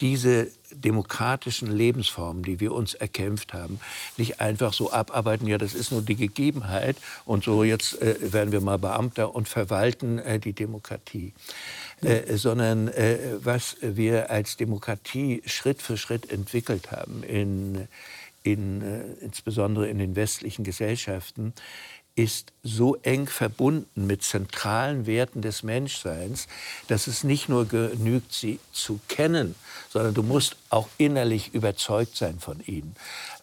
diese demokratischen Lebensformen, die wir uns erkämpft haben, nicht einfach so abarbeiten, ja, das ist nur die Gegebenheit und so jetzt äh, werden wir mal Beamter und verwalten äh, die Demokratie. Äh, sondern äh, was wir als Demokratie Schritt für Schritt entwickelt haben, in, in, äh, insbesondere in den westlichen Gesellschaften, ist so eng verbunden mit zentralen Werten des Menschseins, dass es nicht nur genügt, sie zu kennen, sondern du musst auch innerlich überzeugt sein von ihnen.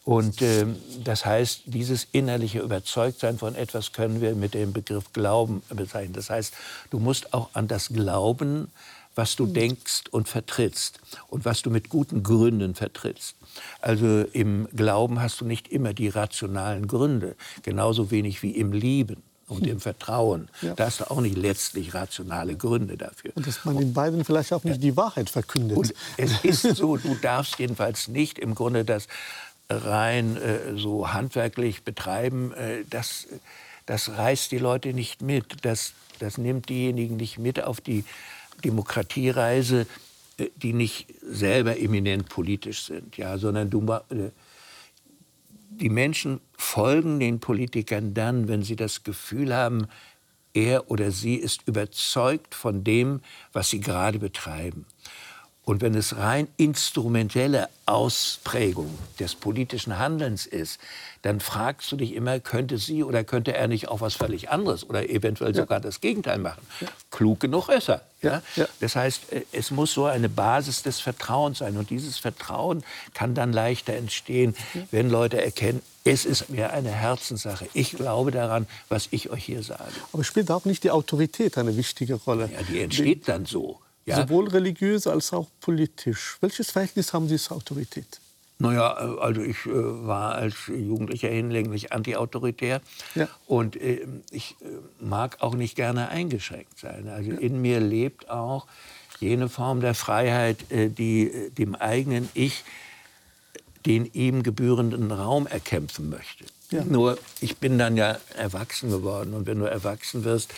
Und äh, das heißt, dieses innerliche Überzeugtsein von etwas können wir mit dem Begriff Glauben bezeichnen. Das heißt, du musst auch an das Glauben, was du denkst und vertrittst und was du mit guten Gründen vertrittst. Also im Glauben hast du nicht immer die rationalen Gründe, genauso wenig wie im Lieben und im Vertrauen. Ja. Da hast du auch nicht letztlich rationale Gründe dafür. Und dass man den beiden vielleicht auch nicht die Wahrheit verkündet. Und es ist so, du darfst jedenfalls nicht im Grunde das rein äh, so handwerklich betreiben, äh, das, das reißt die Leute nicht mit. Das, das nimmt diejenigen nicht mit auf die Demokratiereise, äh, die nicht selber eminent politisch sind, ja, sondern du, äh, die Menschen folgen den Politikern dann, wenn sie das Gefühl haben, er oder sie ist überzeugt von dem, was sie gerade betreiben. Und wenn es rein instrumentelle Ausprägung des politischen Handelns ist, dann fragst du dich immer, könnte sie oder könnte er nicht auch was völlig anderes oder eventuell ja. sogar das Gegenteil machen? Ja. Klug genug ist er. Ja? Das heißt, äh, es muss so eine Basis des Vertrauens sein. Und dieses Vertrauen kann dann leichter entstehen, wenn Leute erkennen, es ist mir eine Herzenssache. Ich glaube daran, was ich euch hier sage. Aber spielt auch nicht die Autorität eine wichtige Rolle? Ja, die entsteht dann so. Ja? Sowohl religiös als auch politisch. Welches Verhältnis haben Sie zur Autorität? Naja, äh, also ich äh, war als Jugendlicher hinlänglich antiautoritär ja. und äh, ich äh, mag auch nicht gerne eingeschränkt sein. Also ja. in mir lebt auch jene Form der Freiheit, äh, die dem eigenen Ich den ihm gebührenden Raum erkämpfen möchte. Ja. Nur ich bin dann ja erwachsen geworden und wenn du erwachsen wirst,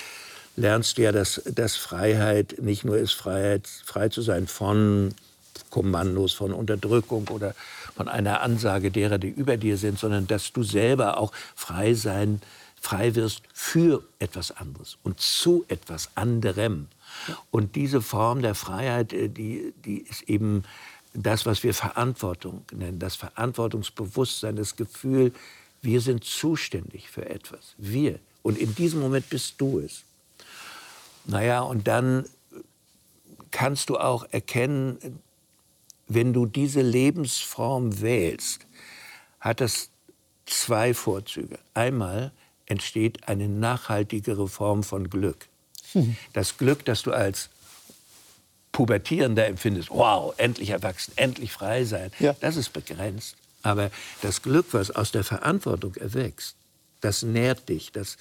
lernst du ja, dass, dass Freiheit nicht nur ist, Freiheit, frei zu sein von Kommandos, von Unterdrückung oder von einer Ansage derer, die über dir sind, sondern dass du selber auch frei sein, frei wirst für etwas anderes und zu etwas anderem. Und diese Form der Freiheit, äh, die, die ist eben das, was wir Verantwortung nennen, das Verantwortungsbewusstsein, das Gefühl, wir sind zuständig für etwas. Wir. Und in diesem Moment bist du es. Naja, und dann kannst du auch erkennen, wenn du diese Lebensform wählst, hat das zwei Vorzüge. Einmal entsteht eine nachhaltigere Form von Glück. Hm. Das Glück, das du als Pubertierender empfindest, wow, endlich erwachsen, endlich frei sein, ja. das ist begrenzt. Aber das Glück, was aus der Verantwortung erwächst, das nährt dich, das,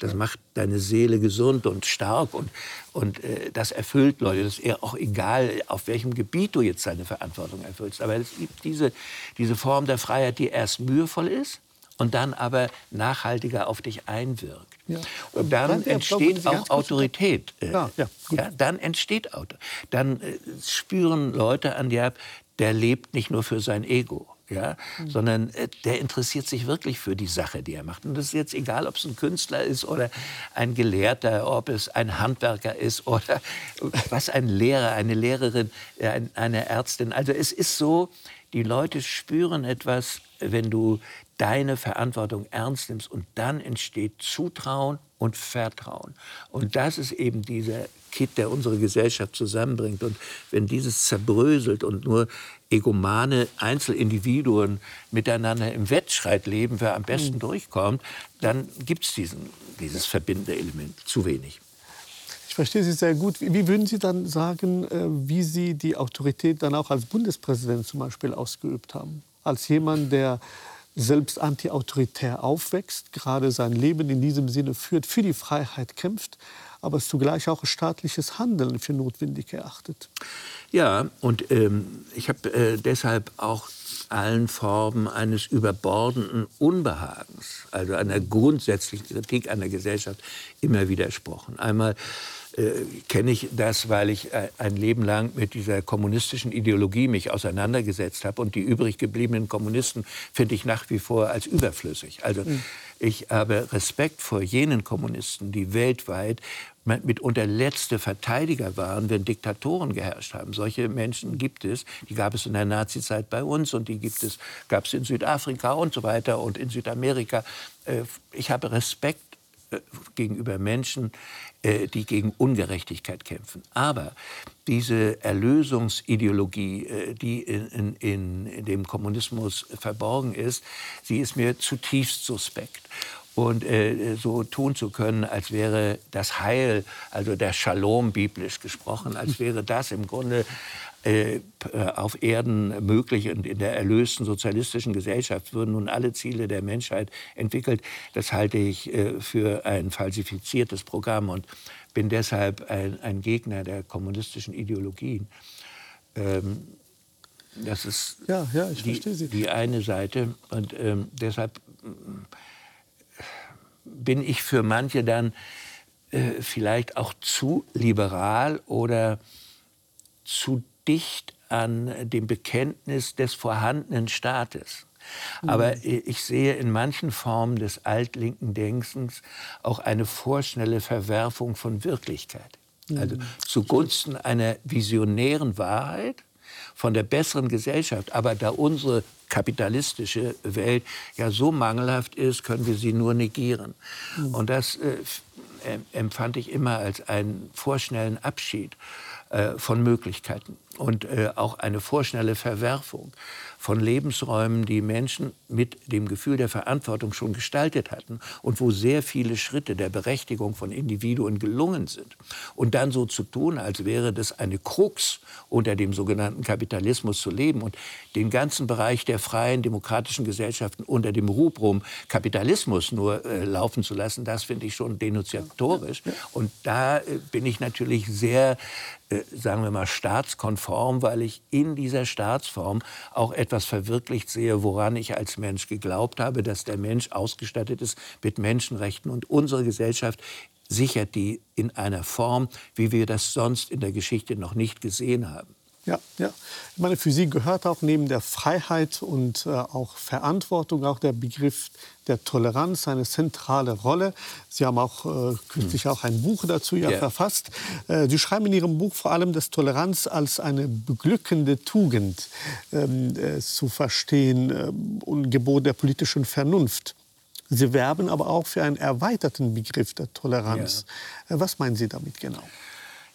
das macht deine Seele gesund und stark und, und äh, das erfüllt Leute. Das ist eher auch egal, auf welchem Gebiet du jetzt deine Verantwortung erfüllst. Aber es gibt diese, diese Form der Freiheit, die erst mühevoll ist und dann aber nachhaltiger auf dich einwirkt. Ja. Und dann, entsteht auch Autorität. Äh, ja, ja, ja, dann entsteht Autorität. Dann äh, spüren Leute an dir, der lebt nicht nur für sein Ego ja, mhm. sondern äh, der interessiert sich wirklich für die Sache, die er macht. Und das ist jetzt egal, ob es ein Künstler ist oder ein Gelehrter, ob es ein Handwerker ist oder (laughs) was ein Lehrer, eine Lehrerin, äh, eine Ärztin. Also es ist so, die Leute spüren etwas, wenn du deine Verantwortung ernst nimmst und dann entsteht Zutrauen und Vertrauen. Und das ist eben dieser Kit, der unsere Gesellschaft zusammenbringt. Und wenn dieses zerbröselt und nur egomane Einzelindividuen miteinander im Wettstreit leben, wer am besten mhm. durchkommt, dann gibt es dieses verbindende Element zu wenig. Ich verstehe Sie sehr gut. Wie würden Sie dann sagen, äh, wie Sie die Autorität dann auch als Bundespräsident zum Beispiel ausgeübt haben? Als jemand, der selbst antiautoritär aufwächst, gerade sein Leben in diesem Sinne führt, für die Freiheit kämpft, aber es zugleich auch staatliches Handeln für notwendig erachtet. Ja, und ähm, ich habe äh, deshalb auch allen Formen eines überbordenden Unbehagens, also einer grundsätzlichen Kritik an der Gesellschaft, immer widersprochen. Einmal äh, kenne ich das, weil ich äh, ein Leben lang mit dieser kommunistischen Ideologie mich auseinandergesetzt habe und die übrig gebliebenen Kommunisten finde ich nach wie vor als überflüssig. Also mhm. Ich habe Respekt vor jenen Kommunisten, die weltweit mitunter letzte Verteidiger waren, wenn Diktatoren geherrscht haben. Solche Menschen gibt es. Die gab es in der Nazizeit bei uns und die gibt es, gab es in Südafrika und so weiter und in Südamerika. Äh, ich habe Respekt äh, gegenüber Menschen, äh, die gegen Ungerechtigkeit kämpfen. Aber diese Erlösungsideologie, die in, in, in dem Kommunismus verborgen ist, sie ist mir zutiefst suspekt und äh, so tun zu können, als wäre das Heil, also der Shalom biblisch gesprochen, als (laughs) wäre das im Grunde äh, auf Erden möglich und in der erlösten sozialistischen Gesellschaft würden nun alle Ziele der Menschheit entwickelt. Das halte ich äh, für ein falsifiziertes Programm und bin deshalb ein, ein Gegner der kommunistischen Ideologien. Ähm, das ist ja, ja, die, die, eine Seite und ähm, deshalb bin ich für manche dann äh, vielleicht auch zu liberal oder zu dicht an dem Bekenntnis des vorhandenen Staates. Aber mhm. ich sehe in manchen Formen des altlinken Denkens auch eine vorschnelle Verwerfung von Wirklichkeit. Also mhm. zugunsten einer visionären Wahrheit, von der besseren Gesellschaft. Aber da unsere kapitalistische Welt ja so mangelhaft ist, können wir sie nur negieren. Mhm. Und das äh, empfand ich immer als einen vorschnellen Abschied äh, von Möglichkeiten und äh, auch eine vorschnelle Verwerfung von Lebensräumen, die Menschen mit dem Gefühl der Verantwortung schon gestaltet hatten und wo sehr viele Schritte der Berechtigung von Individuen gelungen sind. Und dann so zu tun, als wäre das eine Krux unter dem sogenannten Kapitalismus zu leben und den ganzen Bereich der freien demokratischen Gesellschaften unter dem Rubrum Kapitalismus nur äh, laufen zu lassen, das finde ich schon denunziatorisch. Und da äh, bin ich natürlich sehr äh, sagen wir mal, staatskonform, weil ich in dieser Staatsform auch etwas verwirklicht sehe, woran ich als Mensch geglaubt habe, dass der Mensch ausgestattet ist mit Menschenrechten. Und unsere Gesellschaft sichert die in einer Form, wie wir das sonst in der Geschichte noch nicht gesehen haben. Ja, ja. Ich meine, für Sie gehört auch neben der Freiheit und äh, auch Verantwortung auch der Begriff der Toleranz eine zentrale Rolle. Sie haben auch äh, kürzlich hm. auch ein Buch dazu ja, yeah. verfasst. Äh, Sie schreiben in Ihrem Buch vor allem, dass Toleranz als eine beglückende Tugend ähm, äh, zu verstehen äh, und Gebot der politischen Vernunft. Sie werben aber auch für einen erweiterten Begriff der Toleranz. Yeah. Äh, was meinen Sie damit genau?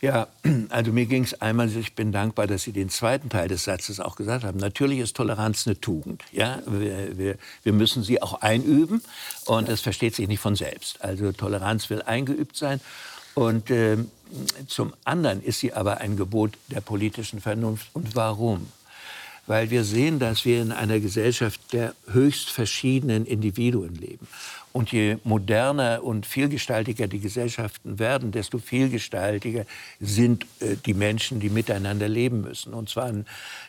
Ja, (clears throat) also mir ging es einmal, ich bin dankbar, dass Sie den zweiten Teil des Satzes auch gesagt haben. Natürlich ist Toleranz eine Tugend. Ja? Wir, wir, wir müssen sie auch einüben und es versteht sich nicht von selbst. Also Toleranz will eingeübt sein. Und äh, zum anderen ist sie aber ein Gebot der politischen Vernunft. Und warum? Weil wir sehen, dass wir in einer Gesellschaft der höchst verschiedenen Individuen leben. Und je moderner und vielgestaltiger die Gesellschaften werden, desto vielgestaltiger sind äh, die Menschen, die miteinander leben müssen. Und zwar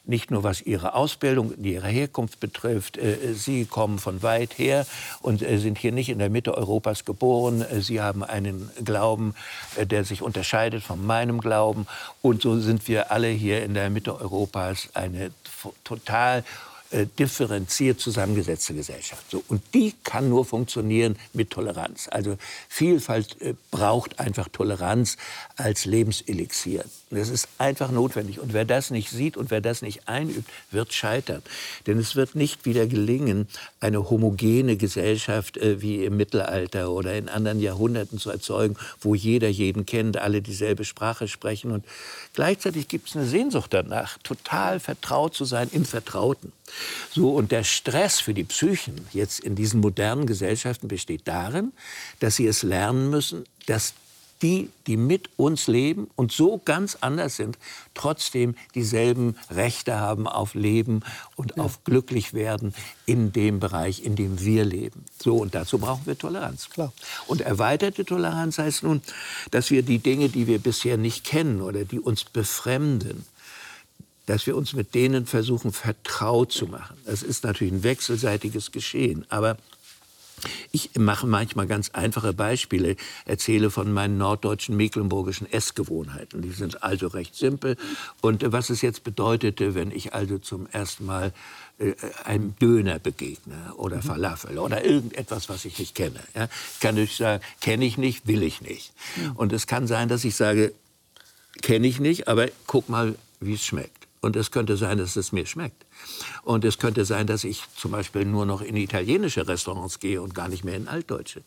nicht nur was ihre Ausbildung, ihre Herkunft betrifft. Äh, sie kommen von weit her und äh, sind hier nicht in der Mitte Europas geboren. Äh, sie haben einen Glauben, äh, der sich unterscheidet von meinem Glauben. Und so sind wir alle hier in der Mitte Europas eine total äh, differenziert zusammengesetzte Gesellschaft. So, und die kann nur funktionieren mit Toleranz. Also Vielfalt äh, braucht einfach Toleranz als Lebenselixier. Das ist einfach notwendig. Und wer das nicht sieht und wer das nicht einübt, wird scheitern. Denn es wird nicht wieder gelingen, eine homogene Gesellschaft äh, wie im Mittelalter oder in anderen Jahrhunderten zu erzeugen, wo jeder jeden kennt, alle dieselbe Sprache sprechen. Und gleichzeitig gibt es eine Sehnsucht danach, total vertraut zu sein im Vertrauten. So, und der Stress für die Psychen jetzt in diesen modernen Gesellschaften besteht darin, dass sie es lernen müssen, dass die, die mit uns leben und so ganz anders sind, trotzdem dieselben Rechte haben auf Leben und ja. auf glücklich werden in dem Bereich, in dem wir leben. So, und dazu brauchen wir Toleranz. Klar. Und erweiterte Toleranz heißt nun, dass wir die Dinge, die wir bisher nicht kennen oder die uns befremden, dass wir uns mit denen versuchen, vertraut zu machen. Das ist natürlich ein wechselseitiges Geschehen. Aber ich mache manchmal ganz einfache Beispiele, erzähle von meinen norddeutschen mecklenburgischen Essgewohnheiten. Die sind also recht simpel. Und was es jetzt bedeutete, wenn ich also zum ersten Mal äh, einem Döner begegne oder mhm. Falafel oder irgendetwas, was ich nicht kenne. Ja, kann ich sagen, kenne ich nicht, will ich nicht. Und es kann sein, dass ich sage, kenne ich nicht, aber guck mal, wie es schmeckt. Und es könnte sein, dass es mir schmeckt. Und es könnte sein, dass ich zum Beispiel nur noch in italienische Restaurants gehe und gar nicht mehr in altdeutsche.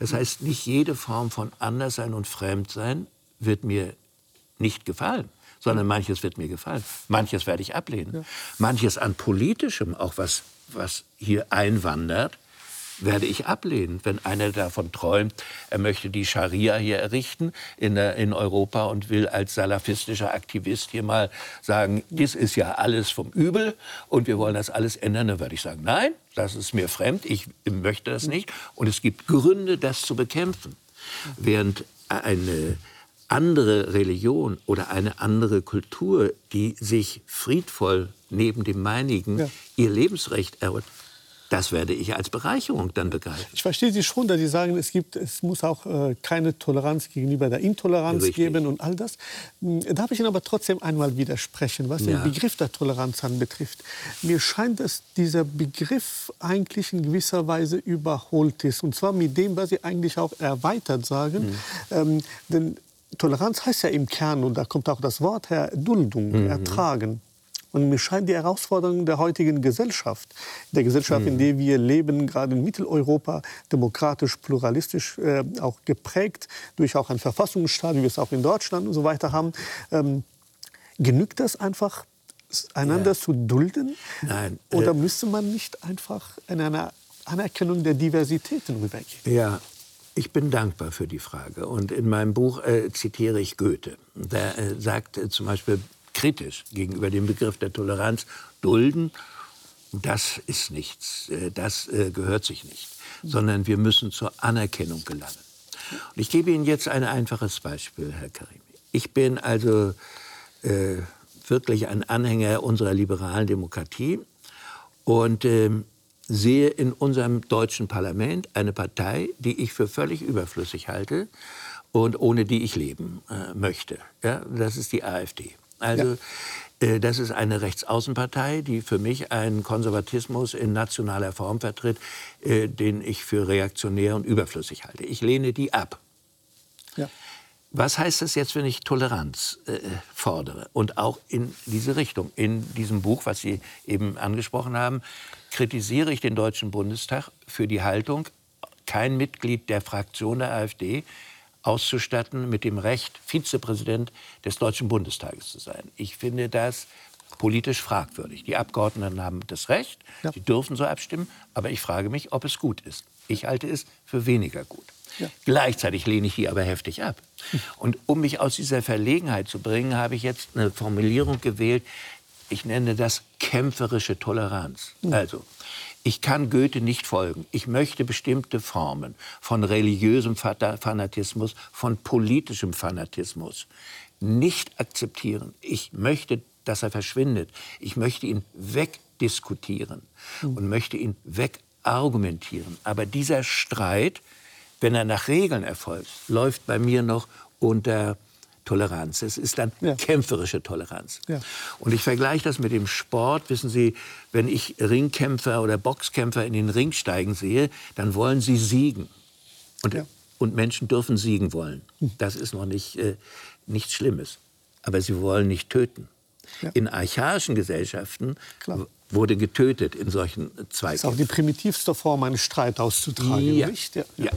Das heißt, nicht jede Form von Anderssein und Fremdsein wird mir nicht gefallen sondern manches wird mir gefallen. Manches werde ich ablehnen. Ja. Manches an politischem, auch was, was hier einwandert, werde ich ablehnen, wenn einer davon träumt, er möchte die Scharia hier errichten in, in Europa und will als salafistischer Aktivist hier mal sagen, das ist ja alles vom Übel und wir wollen das alles ändern. Dann würde ich sagen, nein, das ist mir fremd, ich möchte das nicht und es gibt Gründe, das zu bekämpfen. Während eine andere Religion oder eine andere Kultur, die sich friedvoll neben dem meinigen ja. ihr Lebensrecht erholt, das werde ich als Bereicherung dann begreifen. Ich verstehe Sie schon, dass Sie sagen, es, gibt, es muss auch äh, keine Toleranz gegenüber der Intoleranz Richtig. geben und all das. Hm, darf ich Ihnen aber trotzdem einmal widersprechen, was ja. den Begriff der Toleranz anbetrifft. Mir scheint, dass dieser Begriff eigentlich in gewisser Weise überholt ist. Und zwar mit dem, was Sie eigentlich auch erweitert sagen. Mhm. Ähm, denn Toleranz heißt ja im Kern, und da kommt auch das Wort her, Duldung, mhm. Ertragen. Und mir scheint die Herausforderung der heutigen Gesellschaft, der Gesellschaft, mhm. in der wir leben, gerade in Mitteleuropa, demokratisch, pluralistisch, äh, auch geprägt durch auch einen Verfassungsstaat, wie wir es auch in Deutschland und so weiter haben, ähm, genügt das einfach, einander ja. zu dulden? Nein. Oder äh, müsste man nicht einfach in einer Anerkennung der Diversitäten rübergehen? Ja, ich bin dankbar für die Frage. Und in meinem Buch äh, zitiere ich Goethe. Der äh, sagt äh, zum Beispiel, kritisch gegenüber dem Begriff der Toleranz dulden, das ist nichts, äh, das äh, gehört sich nicht, sondern wir müssen zur Anerkennung gelangen. Und ich gebe Ihnen jetzt ein einfaches Beispiel, Herr Karimi. Ich bin also äh, wirklich ein Anhänger unserer liberalen Demokratie und äh, sehe in unserem deutschen Parlament eine Partei, die ich für völlig überflüssig halte und ohne die ich leben äh, möchte. Ja, das ist die AfD. Also ja. äh, das ist eine Rechtsaußenpartei, die für mich einen Konservatismus in nationaler Form vertritt, äh, den ich für reaktionär und überflüssig halte. Ich lehne die ab. Ja. Was heißt das jetzt, wenn ich Toleranz äh, fordere? Und auch in diese Richtung. In diesem Buch, was Sie eben angesprochen haben, kritisiere ich den Deutschen Bundestag für die Haltung, kein Mitglied der Fraktion der AfD auszustatten mit dem Recht, Vizepräsident des Deutschen Bundestages zu sein. Ich finde das politisch fragwürdig. Die Abgeordneten haben das Recht, ja. sie dürfen so abstimmen, aber ich frage mich, ob es gut ist. Ich halte es für weniger gut. Ja. Gleichzeitig lehne ich die aber heftig ab. Und um mich aus dieser Verlegenheit zu bringen, habe ich jetzt eine Formulierung gewählt, ich nenne das kämpferische Toleranz. Also, ich kann Goethe nicht folgen. Ich möchte bestimmte Formen von religiösem Fanatismus, von politischem Fanatismus nicht akzeptieren. Ich möchte, dass er verschwindet. Ich möchte ihn wegdiskutieren mhm. und möchte ihn wegargumentieren. Aber dieser Streit, wenn er nach Regeln erfolgt, läuft bei mir noch unter Toleranz. Es ist dann ja. kämpferische Toleranz. Ja. Und ich vergleiche das mit dem Sport. Wissen Sie, wenn ich Ringkämpfer oder Boxkämpfer in den Ring steigen sehe, dann wollen sie siegen. Und, ja. und Menschen dürfen siegen wollen. Hm. Das ist noch nicht äh, nichts Schlimmes. Aber sie wollen nicht töten. In archaischen Gesellschaften Klar wurde getötet in solchen Zweikämpfen. Das ist auch die primitivste Form, einen Streit auszutragen. Ja. Ja. Ja.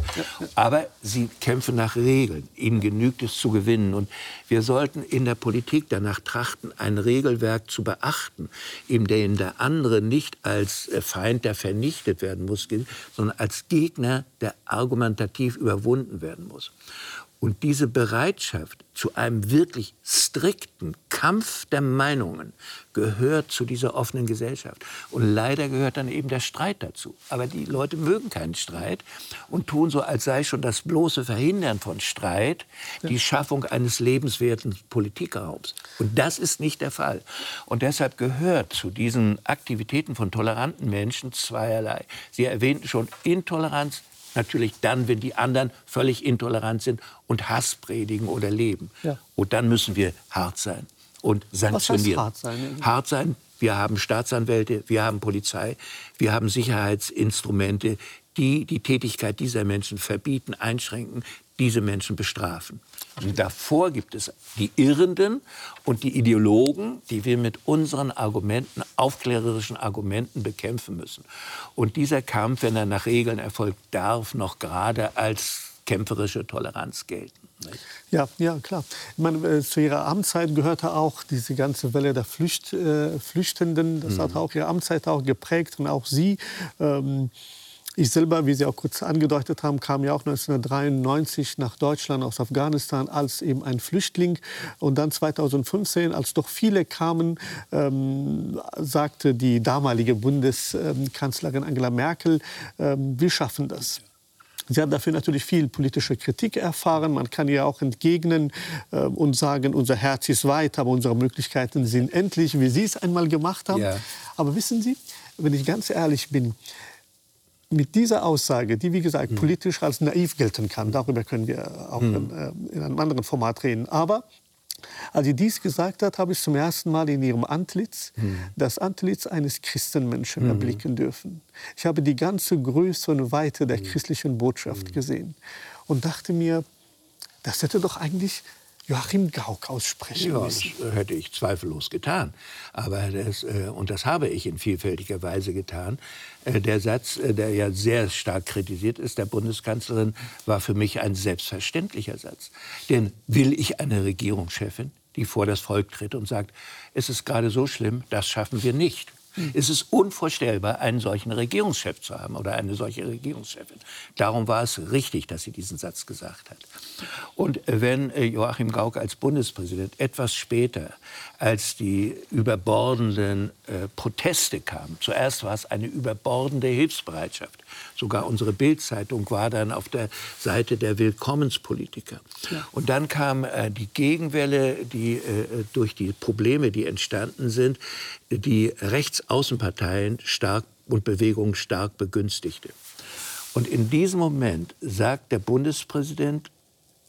Aber sie kämpfen nach Regeln. Ihnen genügt es zu gewinnen. Und wir sollten in der Politik danach trachten, ein Regelwerk zu beachten, in dem der andere nicht als Feind, der vernichtet werden muss, sondern als Gegner, der argumentativ überwunden werden muss. Und diese Bereitschaft zu einem wirklich strikten Kampf der Meinungen gehört zu dieser offenen Gesellschaft. Und leider gehört dann eben der Streit dazu. Aber die Leute mögen keinen Streit und tun so, als sei schon das bloße Verhindern von Streit die Schaffung eines lebenswerten Politikraums. Und das ist nicht der Fall. Und deshalb gehört zu diesen Aktivitäten von toleranten Menschen zweierlei. Sie erwähnten schon Intoleranz, natürlich dann, wenn die anderen völlig intolerant sind und Hass predigen oder leben. Ja. Und dann müssen wir hart sein und sanktionieren. hart sein? Hart sein. Wir haben Staatsanwälte, wir haben Polizei, wir haben Sicherheitsinstrumente, die die Tätigkeit dieser Menschen verbieten, einschränken, diese Menschen bestrafen. Und davor gibt es die Irrenden und die Ideologen, die wir mit unseren Argumenten, aufklärerischen Argumenten bekämpfen müssen. Und dieser Kampf, wenn er nach Regeln erfolgt, darf noch gerade als kämpferische Toleranz gelten. Ja, ja, klar. Ich meine, äh, zu Ihrer Amtszeit gehörte auch diese ganze Welle der Flücht, äh, Flüchtenden. Das mhm. hat auch Ihre Amtszeit auch geprägt und auch Sie. Ähm, ich selber, wie Sie auch kurz angedeutet haben, kam ja auch 1993 nach Deutschland aus Afghanistan als eben ein Flüchtling. Und dann 2015, als doch viele kamen, ähm, sagte die damalige Bundeskanzlerin Angela Merkel, ähm, wir schaffen das. Sie haben dafür natürlich viel politische Kritik erfahren. Man kann ihr auch entgegnen äh, und sagen, unser Herz ist weit, aber unsere Möglichkeiten sind endlich, wie Sie es einmal gemacht haben. Ja. Aber wissen Sie, wenn ich ganz ehrlich bin, mit dieser Aussage, die wie gesagt mhm. politisch als naiv gelten kann, darüber können wir auch mhm. in, äh, in einem anderen Format reden, aber als sie dies gesagt hat, habe ich zum ersten Mal in ihrem Antlitz mhm. das Antlitz eines Christenmenschen mhm. erblicken dürfen. Ich habe die ganze Größe und Weite der mhm. christlichen Botschaft mhm. gesehen und dachte mir, das hätte doch eigentlich Joachim Gauck aussprechen ja, müssen. Das hätte ich zweifellos getan. Aber das, äh, und das habe ich in vielfältiger Weise getan. Äh, der Satz, äh, der ja sehr stark kritisiert ist, der Bundeskanzlerin, war für mich ein selbstverständlicher Satz. Denn will ich eine Regierungschefin, die vor das Volk tritt und sagt, es ist gerade so schlimm, das schaffen wir nicht. Es ist unvorstellbar, einen solchen Regierungschef zu haben oder eine solche Regierungschefin. Darum war es richtig, dass sie diesen Satz gesagt hat. Und wenn äh, Joachim Gauck als Bundespräsident etwas später, als die überbordenden äh, Proteste kamen, zuerst war es eine überbordende Hilfsbereitschaft. Sogar unsere Bildzeitung war dann auf der Seite der Willkommenspolitiker. Ja. Und dann kam äh, die Gegenwelle, die äh, durch die Probleme, die entstanden sind, die Rechtsaußenparteien stark und Bewegungen stark begünstigte. Und in diesem Moment sagt der Bundespräsident,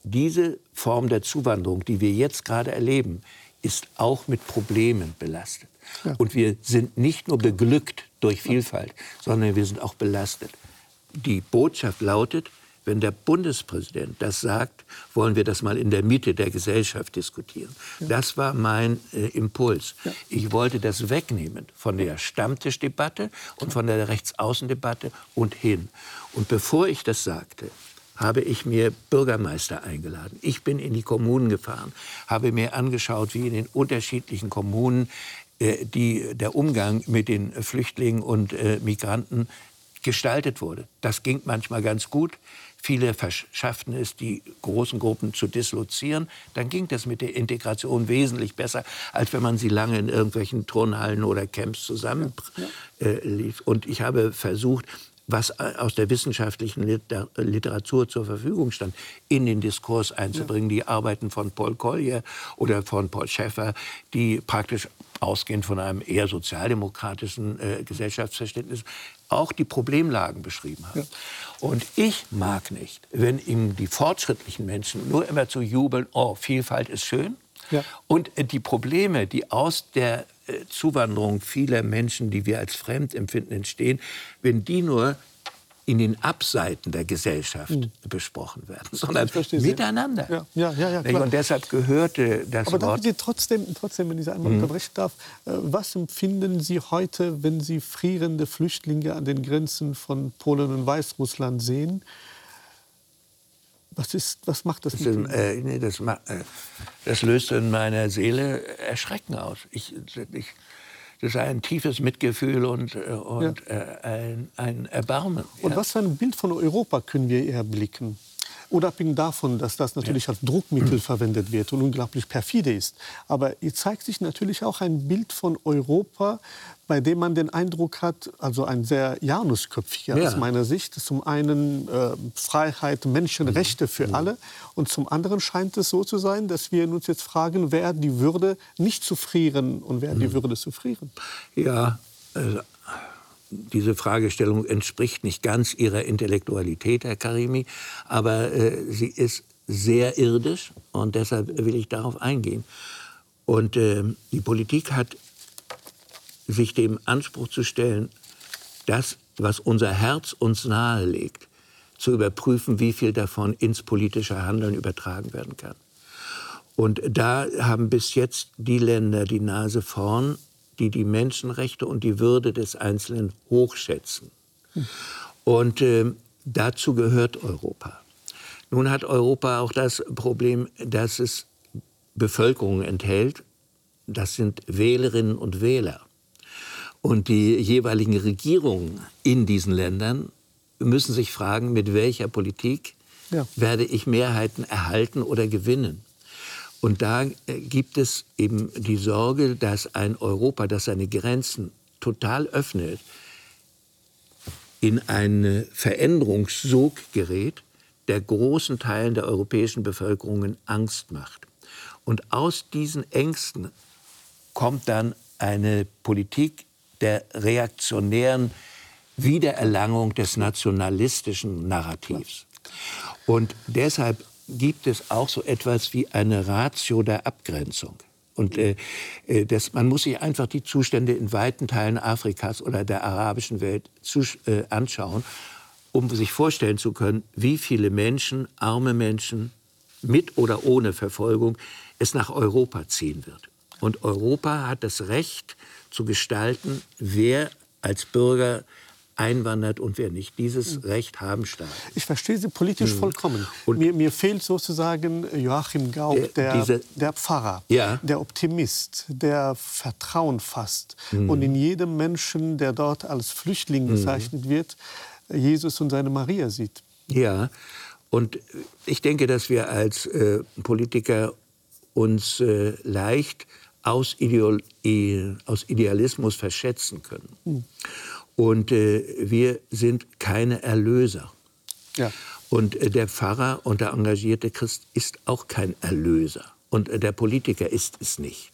diese Form der Zuwanderung, die wir jetzt gerade erleben, ist auch mit Problemen belastet. Ja. Und wir sind nicht nur beglückt durch Vielfalt, sondern wir sind auch belastet. Die Botschaft lautet, wenn der Bundespräsident das sagt, wollen wir das mal in der Mitte der Gesellschaft diskutieren. Ja. Das war mein äh, Impuls. Ja. Ich wollte das wegnehmen von der Stammtischdebatte und von der Rechtsaußendebatte und hin. Und bevor ich das sagte, habe ich mir Bürgermeister eingeladen. Ich bin in die Kommunen gefahren, habe mir angeschaut, wie in den unterschiedlichen Kommunen äh, die, der Umgang mit den Flüchtlingen und äh, Migranten gestaltet wurde. Das ging manchmal ganz gut. Viele verschafften es, die großen Gruppen zu dislozieren. Dann ging das mit der Integration wesentlich besser, als wenn man sie lange in irgendwelchen Turnhallen oder Camps zusammenlief. Ja. Äh, und ich habe versucht, was äh, aus der wissenschaftlichen Literatur zur Verfügung stand, in den Diskurs einzubringen. Die Arbeiten von Paul Collier oder von Paul Schäffer, die praktisch ausgehend von einem eher sozialdemokratischen äh, Gesellschaftsverständnis auch die Problemlagen beschrieben haben. Ja. Und ich mag nicht, wenn ihm die fortschrittlichen Menschen nur immer zu jubeln, oh, Vielfalt ist schön. Ja. Und äh, die Probleme, die aus der äh, Zuwanderung vieler Menschen, die wir als fremd empfinden, entstehen, wenn die nur in den Abseiten der Gesellschaft mhm. besprochen werden, sondern miteinander. Ja, ja, ja, Und deshalb gehörte das Aber Wort... Sie trotzdem, trotzdem, wenn ich Sie einmal mhm. unterbrechen darf, äh, was empfinden Sie heute, wenn Sie frierende Flüchtlinge an den Grenzen von Polen und Weißrussland sehen? Was, ist, was macht das, das mit Ihnen? Äh, nee, das, äh, das, löst in meiner Seele Erschrecken aus. Ich, ich, das ist ein tiefes Mitgefühl und, äh, und ja. äh, ein, ein, Erbarmen. Und was für ein Bild von Europa können wir erblicken? Unabhängig davon, dass das natürlich ja. als Druckmittel verwendet wird und unglaublich perfide ist. Aber hier zeigt sich natürlich auch ein Bild von Europa, bei dem man den Eindruck hat, also ein sehr Janusköpfiger ja. aus meiner Sicht, zum einen äh, Freiheit, Menschenrechte für mhm. alle und zum anderen scheint es so zu sein, dass wir uns jetzt fragen, wer die Würde nicht zu frieren und wer mhm. die Würde zu frieren. Ja, also diese Fragestellung entspricht nicht ganz Ihrer Intellektualität, Herr Karimi, aber äh, sie ist sehr irdisch und deshalb will ich darauf eingehen. Und äh, die Politik hat sich dem Anspruch zu stellen, das, was unser Herz uns nahelegt, zu überprüfen, wie viel davon ins politische Handeln übertragen werden kann. Und da haben bis jetzt die Länder die Nase vorn, die die Menschenrechte und die Würde des Einzelnen hochschätzen. Und äh, dazu gehört Europa. Nun hat Europa auch das Problem, dass es Bevölkerung enthält. Das sind Wählerinnen und Wähler. Und die jeweiligen Regierungen in diesen Ländern müssen sich fragen, mit welcher Politik ja. werde ich Mehrheiten erhalten oder gewinnen. Und da äh, gibt es eben die Sorge, dass ein Europa, das seine Grenzen total öffnet, in einen Veränderungssog gerät, der großen Teilen der europäischen Bevölkerungen Angst macht. Und aus diesen Ängsten kommt dann eine Politik der reaktionären Wiedererlangung des nationalistischen Narrativs. Und deshalb gibt es auch so etwas wie eine Ratio der Abgrenzung. Und äh, äh das, man muss sich einfach die Zustände in weiten Teilen Afrikas oder der arabischen Welt zu, äh, anschauen, um sich vorstellen zu können, wie viele Menschen, arme Menschen, mit oder ohne Verfolgung, es nach Europa ziehen wird. Und Europa hat das Recht, zu gestalten, wer als Bürger einwandert und wer nicht. Dieses hm. Recht haben Staaten. Ich verstehe Sie politisch mhm. vollkommen. Und mir, mir, fehlt sozusagen Joachim Gauck, der, diese, der Pfarrer, ja. der Optimist, der Vertrauen fasst mhm. und in jedem Menschen, der dort als Flüchtling hm. bezeichnet mhm. wird, Jesus und seine Maria sieht. Ja, und ich denke, dass wir als äh, Politiker uns äh, leicht aus, Ideal, aus Idealismus verschätzen können. Und äh, wir sind keine Erlöser. Ja. Und äh, der Pfarrer und der engagierte Christ ist auch kein Erlöser. Und äh, der Politiker ist es nicht.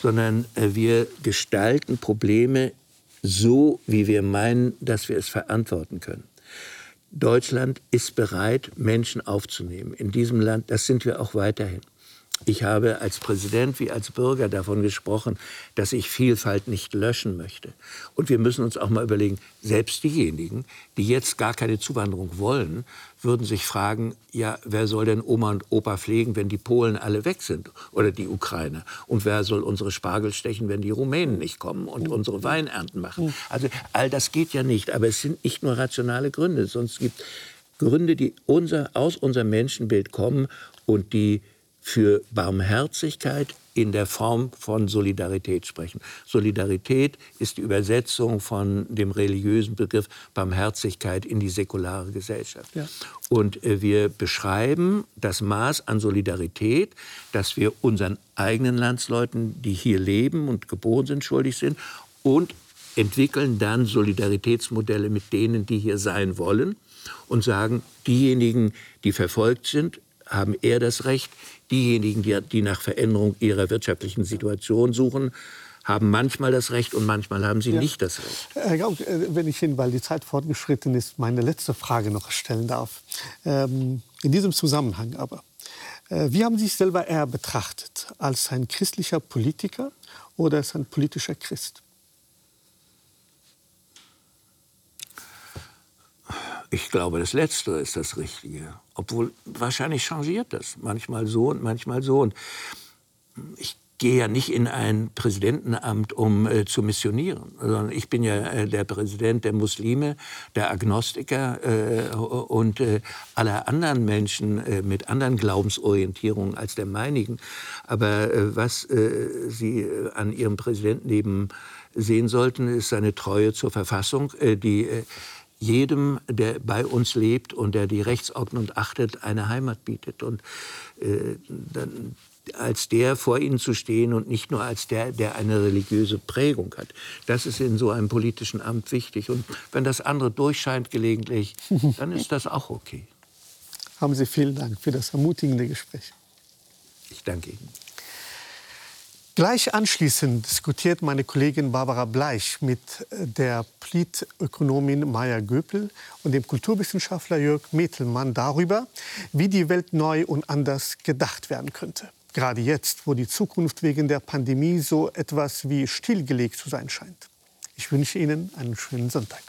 Sondern äh, wir gestalten Probleme so, wie wir meinen, dass wir es verantworten können. Deutschland ist bereit, Menschen aufzunehmen. In diesem Land, das sind wir auch weiterhin. Ich habe als Präsident wie als Bürger davon gesprochen, dass ich Vielfalt nicht löschen möchte. Und wir müssen uns auch mal überlegen, selbst diejenigen, die jetzt gar keine Zuwanderung wollen, würden sich fragen, ja, wer soll denn Oma und Opa pflegen, wenn die Polen alle weg sind oder die Ukrainer? Und wer soll unsere Spargel stechen, wenn die Rumänen nicht kommen und unsere Weinernten machen? Also all das geht ja nicht, aber es sind nicht nur rationale Gründe, sonst gibt Gründe, die unser, aus unserem Menschenbild kommen und die für Barmherzigkeit in der Form von Solidarität sprechen. Solidarität ist die Übersetzung von dem religiösen Begriff Barmherzigkeit in die säkulare Gesellschaft. Ja. Und äh, wir beschreiben das Maß an Solidarität, das wir unseren eigenen Landsleuten, die hier leben und geboren sind, schuldig sind und entwickeln dann Solidaritätsmodelle mit denen, die hier sein wollen und sagen, diejenigen, die verfolgt sind, haben eher das Recht, diejenigen, die, die nach Veränderung ihrer wirtschaftlichen Situation suchen, haben manchmal das Recht und manchmal haben sie ja. nicht das Recht. Herr Gauck, äh, wenn ich Ihnen, weil die Zeit fortgeschritten ist, meine letzte Frage noch stellen darf. Ähm, in diesem Zusammenhang aber. Äh, wie haben Sie sich selber eher betrachtet? Als ein christlicher Politiker oder als ein politischer Christ? Ich glaube, das Letztere ist das Richtige. Obwohl, wahrscheinlich changiert das. Manchmal so und manchmal so. Und ich gehe ja nicht in ein Präsidentenamt, um äh, zu missionieren, sondern ich bin ja äh, der Präsident der Muslime, der Agnostiker äh, und äh, aller anderen Menschen äh, mit anderen Glaubensorientierungen als der meinigen. Aber äh, was Sie an Ihrem Präsidenten eben sehen sollten, ist seine Treue zur Verfassung, die jedem, der bei uns lebt und der die Rechtsordnung achtet, eine Heimat bietet. Und äh, dann, als der vor ihnen zu stehen und nicht nur als der, der eine religiöse Prägung hat. Das ist in so einem politischen Amt wichtig. Und wenn das andere durchscheint gelegentlich, (laughs) dann ist das auch okay. Haben Sie vielen Dank für das ermutigende Gespräch. Ich danke Ihnen. Gleich anschließend diskutiert meine Kollegin Barbara Bleich mit äh, der Politökonomin Maya Göpel und dem Kulturwissenschaftler Jörg Metelmann darüber, wie die Welt neu und anders gedacht werden könnte. Gerade jetzt, wo die Zukunft wegen der Pandemie so etwas wie stillgelegt zu sein scheint. Ich wünsche Ihnen einen schönen Sonntag.